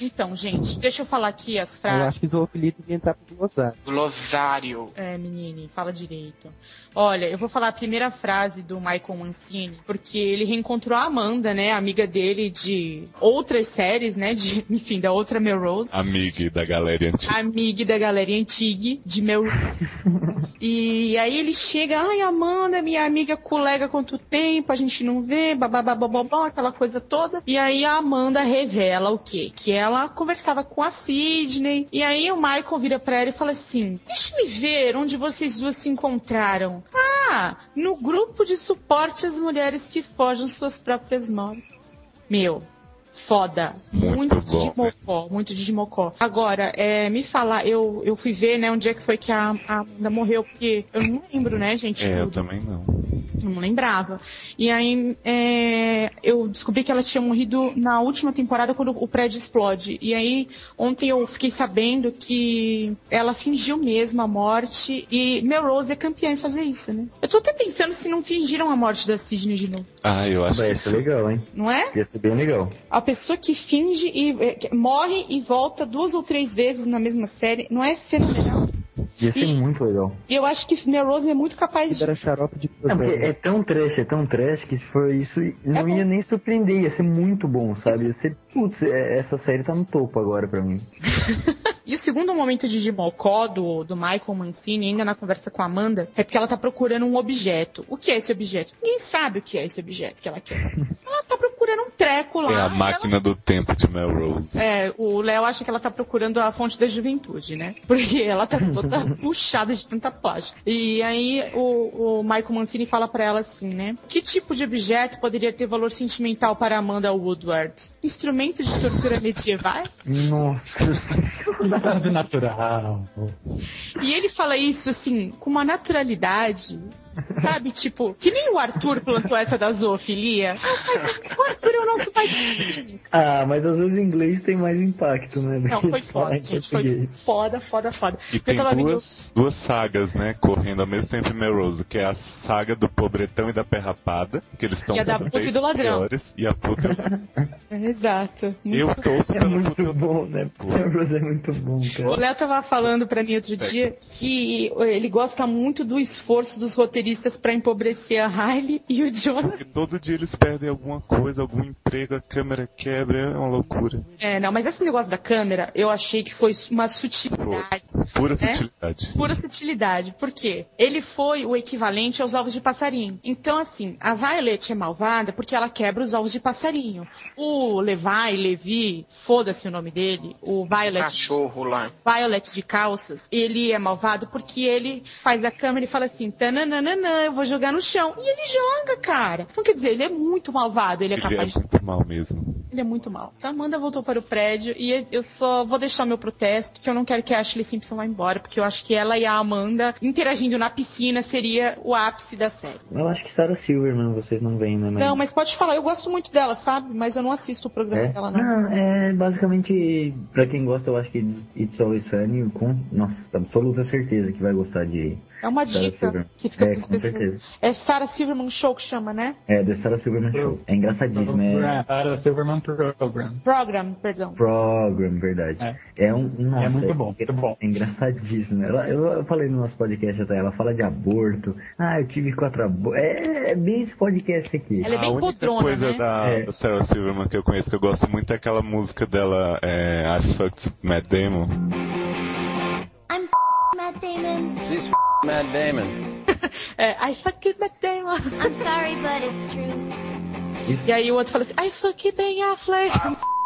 Então, gente, deixa eu falar aqui as Eu frases. acho que zoofilia devia entrar pro glossário. Glosário. É, menine, fala direito. Olha, eu vou falar a primeira frase do Michael Mancini, porque ele reencontrou a Amanda, né, amiga dele de outras séries, né, de, enfim, da outra Melrose. Amiga da galera antiga. Amiga da galera antiga, de Melrose. e aí ele chega, ai, Amanda, minha amiga, colega, quanto tempo, a gente não vê, babababababá, aquela coisa toda. E aí a Amanda revela o quê? Que ela conversava com a Sidney. E aí o Michael vira pra ela e fala assim: Deixa me ver onde vocês duas se encontraram. Ah, no grupo de suporte às mulheres que fogem suas próprias mortes. Meu, foda. Muito Muito, bom, de Mocó, muito de Mocó. Agora, é, me falar, eu, eu fui ver, né, onde é que foi que a, a Amanda morreu, porque eu não lembro, né, gente? É, eu também não. não lembrava. E aí é, eu descobri que ela tinha morrido na última temporada quando o prédio explode. E aí ontem eu fiquei sabendo que ela fingiu mesmo a morte e Melrose é campeã em fazer isso, né? Eu tô até pensando se não fingiram a morte da Sidney de novo, Ah, eu acho Vai que ser legal, hein? não é? Ia ser bem legal. A pessoa que finge e é, que morre e volta duas ou três vezes na mesma série, não é fenomenal? Ia ser E- muito legal. E eu acho que Melrose é muito capaz disso. xarope de crocodilo. é tão trash, é tão trash que se for isso, não bom. ia nem surpreender, ia ser muito bom, sabe? Ia ser, putz, é- essa série tá no topo agora pra mim. E o segundo momento de Jimocó do, do Michael Mancini, ainda na conversa com a Amanda, é porque ela tá procurando um objeto. O que é esse objeto? Ninguém sabe o que é esse objeto que ela quer. Ela tá procurando um treco lá. É a máquina do tempo de Melrose. É, o Léo acha que ela tá procurando a fonte da juventude, né? Porque ela tá toda puxada de tanta plástico. E aí o, o Michael Mancini fala pra ela assim, né? Que tipo de objeto poderia ter valor sentimental para Amanda Woodward? Instrumento de tortura medieval? Nossa senhora. Nada natural. E ele fala isso assim, com uma naturalidade. Sabe, tipo, que nem o Arthur plantou essa da zoofilia. Ah, O Arthur é o nosso pai. Ah, mas às vezes em inglês tem mais impacto, né? Não, foi foda, gente. Foi foda, foda, foda. E Eu tem tava vendo- duas, duas sagas, né, correndo ao mesmo tempo em Melrose, que é a saga do pobretão e da perrapada, que eles estão E a da puta e do ladrão. piores, e a puta É, Exato. Eu torço É muito puta bom, né? Melrose é muito bom, O cara. Léo tava falando pra mim outro dia que ele gosta muito do esforço dos roteiristas pra empobrecer a Riley e o Jonah. Porque todo dia eles perdem alguma coisa, algum emprego, a câmera quebra, é uma loucura. É, não, mas esse negócio da câmera, eu achei que foi uma sutilidade. Pura É? sutilidade. Pura sutilidade. Por quê? Ele foi o equivalente aos ovos de passarinho. Então, assim, a Violet é malvada porque ela quebra os ovos de passarinho. O Levi, Levi, foda-se o nome dele, o Violet Cachorro lá. Violet de calças, ele é malvado porque ele faz a câmera e fala assim, tananana, eu vou jogar no chão. E ele joga, cara. Então, quer dizer, ele é muito malvado, ele é Ele é capaz de... muito mal mesmo. Ele é muito mal. Então, Amanda voltou para o prédio e eu só vou deixar meu protesto, que eu não quero que a Ashley Simpson vá embora, porque eu acho que ela e a Amanda interagindo na piscina seria o ápice da série. Eu acho que Sarah Silverman vocês não veem, né? Mas... Não, mas pode falar, eu gosto muito dela, sabe? Mas eu não assisto o programa É? dela, não. Não, é basicamente, pra quem gosta, eu acho que It's- It's Always Sunny, com, nossa, absoluta certeza que vai gostar de É uma Sarah dica Silverman. que fica É, para as com pessoas. certeza. É Sarah Silverman Show que chama, né? É, The Sarah Silverman Show. É engraçadíssimo, é Para Silverman Program. Program, perdão. program, verdade. É, um, nossa, É muito bom, muito bom. É engraçadíssimo. Ela, eu, falei no nosso podcast até, ela fala de aborto. Ah, eu tive quatro abortos. É, é bem esse podcast aqui. Ela é bem a única podrona, coisa né? da, É. da Sarah Silverman que eu conheço que eu gosto muito é aquela música dela, é, I Fucked Matt Damon. I'm Matt Damon. She's Matt Damon. É, I fuck it, Matt Damon. I'm sorry, but it's true. Isso, E aí o outro fala assim, I fuck it, Ben Affleck.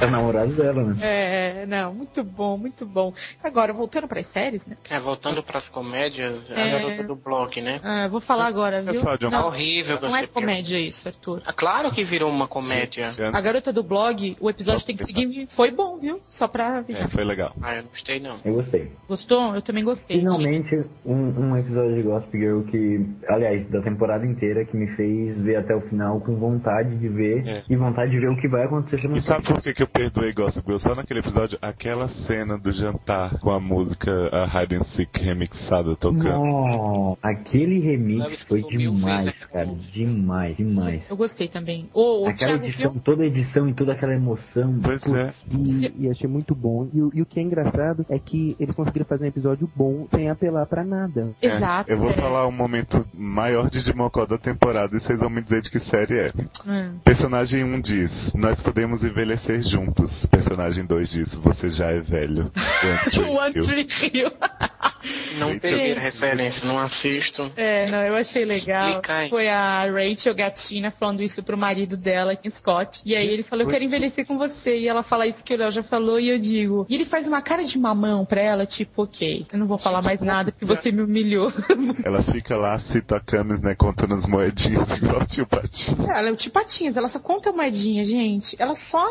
é namorado dela, né? É, não, muito bom, muito bom. Agora, voltando para as séries, né? É, voltando pras comédias, a É. garota do blog, né? Ah, vou falar agora, viu? É Não, horrível não você é comédia isso, Arthur. Ah, Claro que virou uma comédia. A garota do blog, o episódio tem que seguir. Foi bom, viu? Só pra avisar. É, foi legal. Ah, eu não gostei não. Eu gostei. Gostou? Eu também gostei. Finalmente, um, um episódio de Gossip Girl que, aliás, da temporada inteira, que me fez ver até o final com vontade de ver É. e vontade de ver o que vai acontecer semana E sabe por que, que eu perdoei Gossip Girl? Só naquele episódio, aquela cena do jantar com a música a Hide and Seek remixada tocando. Não, aquele remix foi demais, cara. Demais, demais. Eu gostei também. Ô, o Aquela Thiago edição, viu? toda a edição e toda aquela emoção. Pois putz, é. E, e achei muito bom. E, o- e o que é engraçado é que eles conseguiram fazer um episódio bom sem apelar pra nada. É, Exato. eu vou é. falar um momento maior de Dimocó da temporada e vocês vão me dizer de que série é. Hum. Personagem 1 diz, nós podemos envelhecer juntos. Personagem 2 diz, você já é velho. One Tree Hill. Não peguei referência, não assisto. É, não, eu achei legal. Foi a Rachel Gatina falando isso pro marido dela, Scott. E aí ele falou, eu quero envelhecer com você. E ela fala isso que o Léo já falou e eu digo. E ele faz uma cara de mamão pra ela, tipo, ok, eu não vou falar mais nada porque você me humilhou. Ela fica lá, cita a Camis, né, contando as moedinhas igual tio Patinho. ela é o Tipatinhas, ela só conta moedinha, gente. Ela só.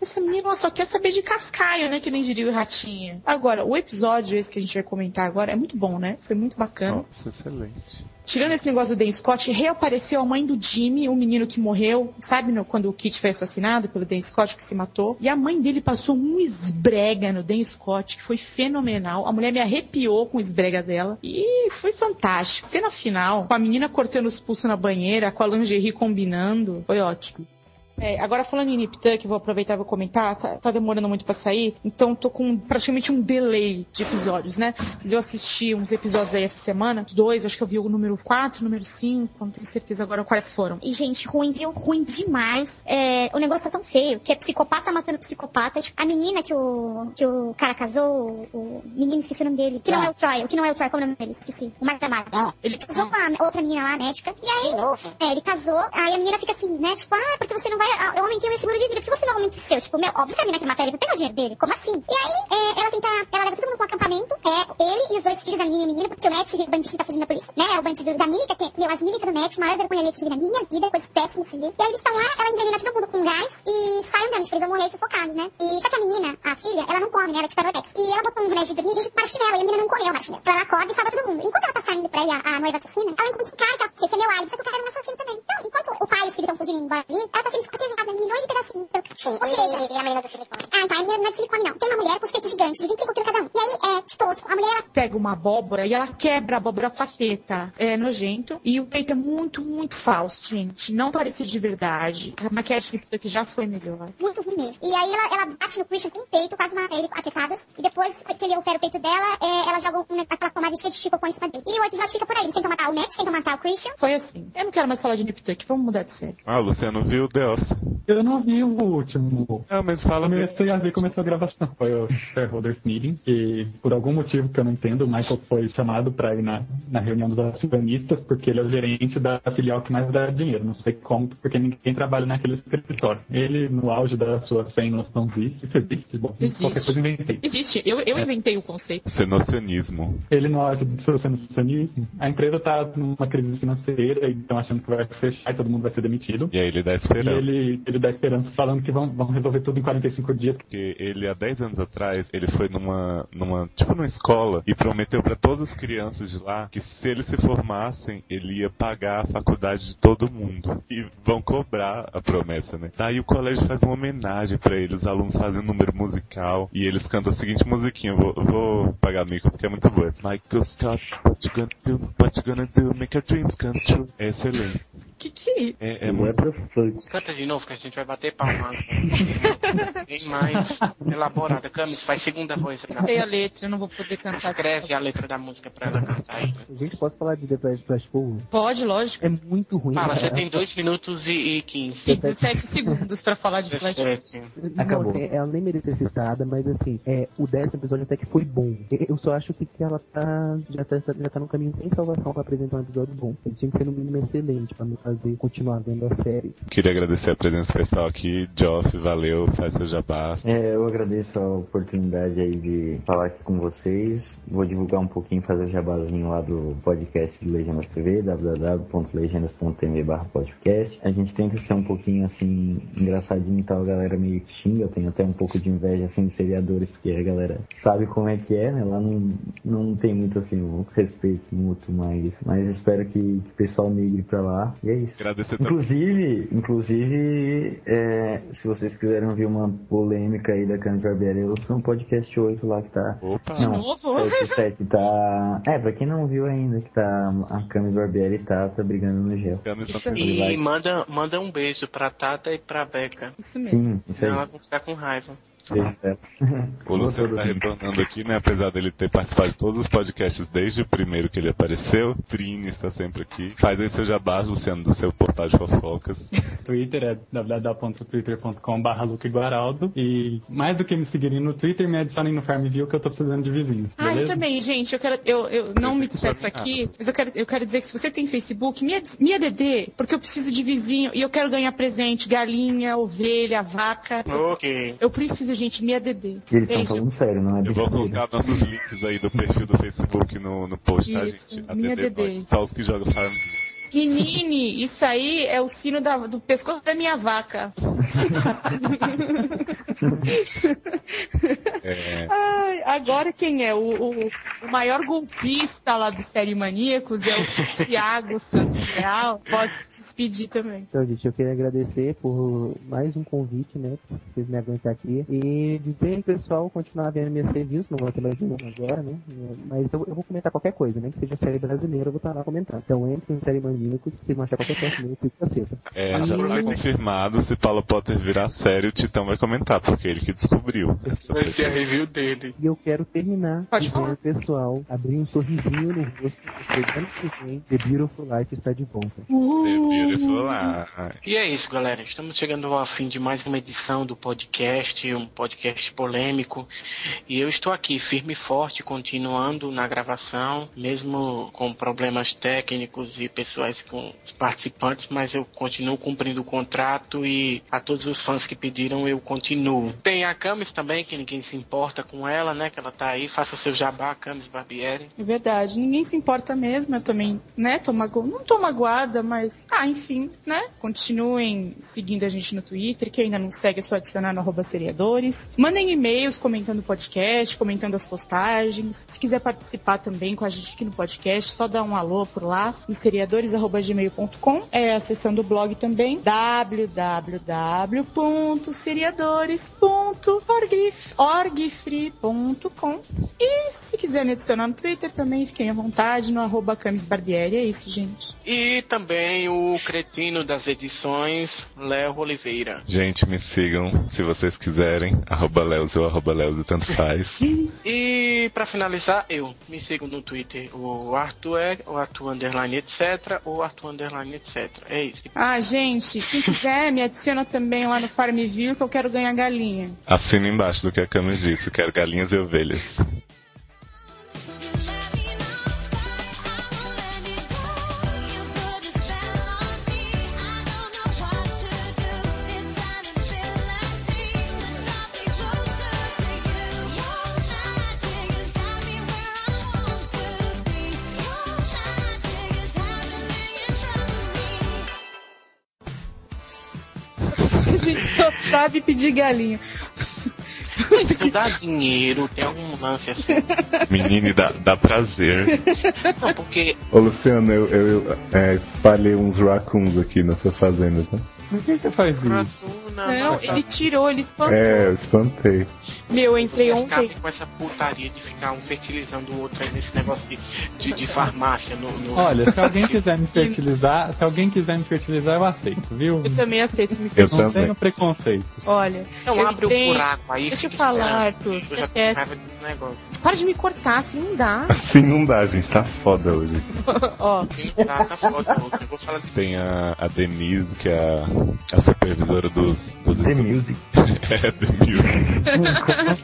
Essa menina ela só quer saber de cascaio, né? Que nem diria o ratinha. Agora, o episódio, esse que a gente vai comentar agora, é muito bom, né? Foi muito bacana. Nossa, excelente. Tirando esse negócio do Dan Scott, reapareceu a mãe do Jimmy, o menino que morreu, sabe, no- quando o Kit foi assassinado pelo Dan Scott, que se matou. E a mãe dele passou um esbrega no Dan Scott, que foi fenomenal. A mulher me arrepiou com o esbrega dela. E foi fantástico. Cena final, com a menina cortando os pulsos na banheira, com a lingerie combinando, foi ótimo. É, agora falando em Nip Tuck, vou aproveitar e vou comentar, tá, tá demorando muito pra sair, então tô com praticamente um delay de episódios, né? Mas eu assisti uns episódios aí essa semana, dois, acho que eu vi o número 4, número 5, não tenho certeza agora quais foram. E, gente, ruim, viu? Ruim demais. É, o negócio tá tão feio, que é psicopata matando psicopata. Tipo, a menina que o, que o cara casou, o, menino, esqueci o nome dele, que não Ah. é o Troy, o que não é o Troy, como é o nome dele? Esqueci. O mais dramático. ele casou com a outra menina lá, médica, e aí, é, ele casou, aí a menina fica assim, né, tipo, ah, porque você não vai, ah, eu aumentei o meu seguro de vida, que você não aumenta o seu? Tipo, meu, óbvio que a menina quer matar ele pra pegar o dinheiro dele, como assim? E aí, é, ela tenta, ela leva todo mundo um acampamento, é, ele e os dois filhos, a menina e o menino, porque o Matt, o bandido que tá fugindo da polícia, né, é o bandido da mímica, que, meu, as mímicas do Matt, maior vergonha ali que eu tive na minha vida, coisa péssima, assim, e aí eles estão lá, ela envenena todo mundo com gás, e sai andando, tipo, eles vão morrer sufocados, né, e só que a menina, a filha, ela não come, né, ela é tipo Arodex, e ela botou um remédio de dormir e chinelo, e a menina não comeu o marshmallow, então ela acorda e salva todo mundo. Enquanto ela tá saindo pra ir, a, a noiva assassina, ela encontra esse cara, que ela- esse é meu álibi, só que o cara era um assassino também. Então, enquanto o pai e os filhos estão fugindo embora ali, ela tá sendo esquartejada em milhões de pedacinhos pelo cara. Ou seja, e a menina do silicone? Ah, então, a menina não é de silicone, não. Tem uma mulher com os peitos gigantes, de 25 quilos cada um. E aí, é, de tosco, a mulher, ela Pega uma abóbora e ela quebra a abóbora com a teta. É nojento. E o peito é muito, muito falso, gente. Não parece de verdade. A maquiagem de Nip Tuck já foi melhor. muito ruim mesmo. E aí ela, ela bate no Christian com o peito, quase mata ele a tetadas. E depois que ele opera o peito dela, é, ela joga um, aquela pomada cheia de chicopão em cima dele. E o episódio fica por aí. Eles tentam matar o Matt, tentam matar o Christian. Foi assim. Eu não quero mais falar de Nip Tuck, vamos mudar de série. Ah, o Luciano viu The Office. Eu não vi o último. Ah, mas fala mesmo. Comecei a ver, começou a gravação. Foi o Shareholders Meeting, que por algum motivo que eu não entendo, o Michael foi chamado pra ir na, na reunião dos acionistas, porque ele é o gerente da filial que mais dá dinheiro. Não sei como, porque ninguém trabalha naquele escritório. Ele, no auge da sua sem noçãozice, isso existe, bom, Existe. qualquer coisa inventei. Existe. Eu, eu É. inventei o conceito. Cenocionismo. Ele no auge do seu senocionismo, a empresa tá numa crise financeira, e estão achando que vai fechar e todo mundo vai ser demitido. E aí ele dá E esperança. Ele, ele dá esperança falando que vão, vão resolver tudo em 45 dias. Porque ele, há 10 anos atrás, ele foi numa, numa, tipo numa escola e prometeu pra todas as crianças de lá que se eles se formassem, ele ia pagar a faculdade de todo mundo. E vão cobrar a promessa, né? Daí o colégio faz uma homenagem pra eles, os alunos fazem um número musical e eles cantam a seguinte musiquinha, vou, vou pagar mico porque é muito boa. Michael Scott, what you gonna do, what you gonna do, make your dreams come true. É excelente. Que que É, é What the fuck? Canta de novo que a gente vai bater palma. Bem mais elaborada. Camis, faz segunda voz. Eu sei a letra, eu não vou poder cantar. Escreve a letra da música pra ela cantar aí. Gente, posso falar de The Flash Forward? Pode, lógico. É muito ruim. Fala, você tem 2 minutos e, e 15. Tem 17 segundos pra falar de Flash. 17. Não, assim, ela nem merecia ser citada, mas assim, é, o décimo episódio até que foi bom. Eu- Eu só acho que, que ela tá já, tá. já tá no caminho sem salvação pra apresentar um episódio bom. Ele tinha que ser no mínimo excelente pra me fazer continuar vendo a série. Queria agradecer a presença pessoal aqui. Geoff, valeu, faz seu jabá. É, eu agradeço a oportunidade aí de falar aqui com vocês. Vou divulgar um pouquinho, fazer o jabazinho lá do podcast do Legendas TV, www.legendas.tv podcast. A gente tenta ser um pouquinho assim, engraçadinho e tal, a galera meio que xinga. Eu tenho até um pouco de inveja assim dos seriadores, porque a galera sabe como é que é, né? Lá não, não tem muito assim um respeito mútuo, mas, mas espero que, que o pessoal migre pra lá. E é isso. Agradecer também. Inclusive, inclusive, é, se vocês quiserem ouvir uma polêmica aí da Camis Barbieri, eu sou no podcast 8 lá que tá. Opa! De Não, novo? 7, 7 tá. É, pra quem não viu ainda, que tá. A Camis Barbieri tá, tá brigando no gel. Camis Isso não. E manda, manda um beijo pra Tata e pra Beca. Isso mesmo. Sim, isso aí. Senão elas vão ficar com raiva. Pra elas. O Luciano tá retornando aqui, né? Apesar dele ter participado de todos os podcasts desde o primeiro que ele apareceu. Trini está sempre aqui. Faz aí seu jabá, Luciano, do seu portal de fofocas. Twitter é www.twitter.com.br luqueguaraldo e mais do que me seguirem no Twitter, me adicionem no Farmville que eu tô precisando de vizinhos, Ah, eu também, gente, eu quero, eu, eu não me despeço aqui, mas eu quero, eu quero dizer que se você tem Facebook, me, ad- me ADD, porque eu preciso de vizinho e eu quero ganhar presente, galinha, ovelha, vaca. Ok. Eu preciso, gente, me ADD. Eles estão falando sério, não é Eu vou colocar nossos links aí do perfil do Facebook no, no post, tá, Isso, gente? minha ADD DD. Boys, Só os que jogam Farm. Menine, isso aí é o sino da- do pescoço da minha vaca. É, Ai, agora quem é? O, o, o maior golpista lá do Série Maníacos é o Thiago Santos Real. Pode se despedir também. Então, gente, eu queria agradecer por mais um convite, né? Por vocês me aguentar aqui. E dizer, pessoal, continuar vendo minhas reviews, não vou ter mais nenhuma agora, né? Mas eu, eu vou comentar qualquer coisa, né? Que seja série brasileira, eu vou estar lá comentando. Então, entre no Série Maníacos, se vocês vão achar qualquer fico caceta. é, já tá confirmado. Se Paula Potter virar série, o Titão vai comentar, porque ele que descobriu. Vai ser a review dele. E eu quero terminar Pode falar. pessoal, abrir um sorrisinho no rosto, porque ano que vem, The Beautiful Life está de volta. The Beautiful Life. E é isso, galera. Estamos chegando ao fim de mais uma edição do podcast, um podcast polêmico. E eu estou aqui firme e forte, continuando na gravação, mesmo com problemas técnicos e pessoais com os participantes, mas eu continuo cumprindo o contrato e a todos os fãs que pediram eu continuo. Tem a Camis também, que ninguém se importa com ela, né? Que ela tá aí. Faça seu jabá, Camis Barbieri. É verdade, ninguém se importa mesmo, eu também, né, tô mago... não tô magoada, mas, ah, enfim, né, continuem seguindo a gente no Twitter, que ainda não segue é só adicionar no arroba seriadores, mandem e-mails comentando o podcast, comentando as postagens, se quiser participar também com a gente aqui no podcast, só dá um alô por lá, no seriadores.gmail.com, é a seção do blog também, www.seriadores.orgfree.com e se quiser me adicionar no Twitter também, fiquem à vontade no arroba Camis Barbieri. É isso, gente. E também o cretino das edições, Léo Oliveira. Gente, me sigam se vocês quiserem. Arroba Leos ou arroba Leos, tanto faz. E pra finalizar, eu me sigam no Twitter, o Arthur é o Arthur underline etc, ou Arthur underline etc. É isso. Ah, gente, quem quiser me adiciona também lá no Farmville que eu quero ganhar galinha. Assina embaixo do que a Camis disse. Quero galinhas e ovelhas. Sabe pedir galinha. Se dá dinheiro, tem algum lance assim. Menine, dá, dá prazer. Não, porque Ô Luciano, eu, eu, eu, é, espalhei uns raccoons aqui na sua fazenda, tá? Por que você faz isso? Não, ele tirou, ele espantou. É, eu espantei. Meu, eu entrei Vocês ontem. acabem com essa putaria de ficar um fertilizando o outro aí nesse negócio de, de, de farmácia no, no- Olha, se alguém quiser me fertilizar, se alguém quiser me fertilizar, eu aceito, viu? Eu também aceito me Eu fez. Não também. tenho preconceitos. Olha, Então eu abre entrei- o buraco aí. Deixa eu falar. Arthur. Eu já negócio. Para de me cortar, assim não dá. Assim não dá, gente. Tá foda hoje. Ó, Assim não dá, tá foda. Eu vou falar de Tem a, a Denise, que é a, a supervisora dos, dos The estudos. Music. É, The.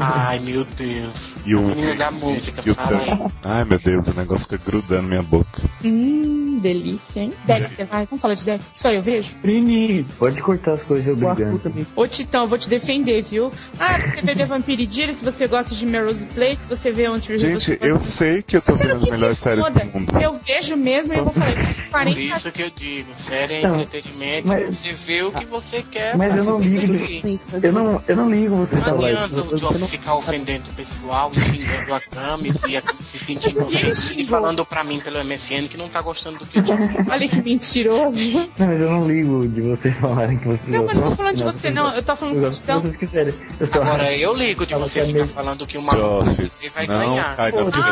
Ai, meu Deus. E o, Menino da música, e o fala. Ai, meu Deus, o negócio fica grudando na minha boca. hum, delícia, hein? Dexter, vai, vamos falar de Dexter. Só eu vejo? Trini, Pode cortar as coisas O Arthur obrigando. também. Ô Titão, eu vou te defender, viu? Ah, você vê The Vampire Diaries, se você gosta de Melrose Place, se você vê Hill, Gente, você eu sei que eu tô vendo as melhores séries do mundo. Eu vejo mesmo e eu vou falar, eu Por 40 isso que eu digo, série é entretenimento, mas- você vê o que você quer. Mas eu não ligo. Sim. Eu não, eu não ligo você Não falar adianta isso. o Joff ficar ofendendo o pessoal e xingando a Camis e a se sentindo ofendida e falando pra mim pelo MSN que não tá gostando do que eu. Olha que mentiroso. Não, mas eu não ligo de vocês falarem que vocês Não, mas não tô falando de você, não. Eu tô falando Eu Titão. vocês quiserem. Agora eu ligo de você ficar falando que o maluco você vai não ganhar. Ah,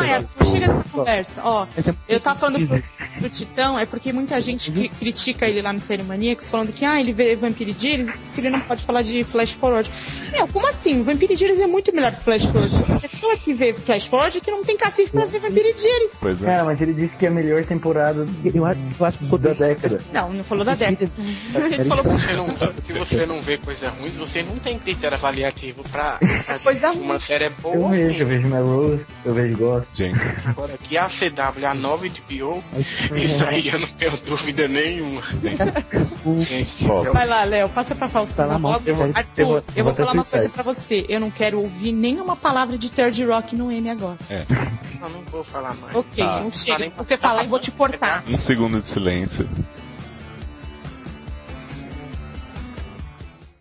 é, chega nessa conversa. Ó, é- eu tava falando pro, pro Titão, é porque muita gente cri- critica ele lá no Série Maníacos, falando que, ah, ele vê Vampire Diaries, se ele não pode falar de Flash Forward. Meu, como assim? Vampire Diaries é muito melhor que Flash Forward. A pessoa que vê Flash Forward é que não tem cacife pra ver Vampire Diaries. Pois é. Cara, mas ele disse que é a melhor temporada Eu acho, eu acho que da década. Não, não falou da década. Ele falou Se você, não, se você não vê coisa ruim, você não tem critério avaliativo pra, pra Coisa que uma série é boa Eu vejo, eu vejo Melrose, eu vejo Ghost. Gente, Agora aqui a CW, a nova HBO, isso aí eu não tenho dúvida nenhuma. Gente, Vai lá, Léo, passa pra Tá Falsas na mão, eu vou- Arthur, eu vou- eu vou falar uma coisa pra você. Eu não quero ouvir nenhuma palavra de Third Rock no M agora. eu não vou falar mais. Ok, Tá. não chega. Você falar, eu vou te cortar. um segundo de silêncio.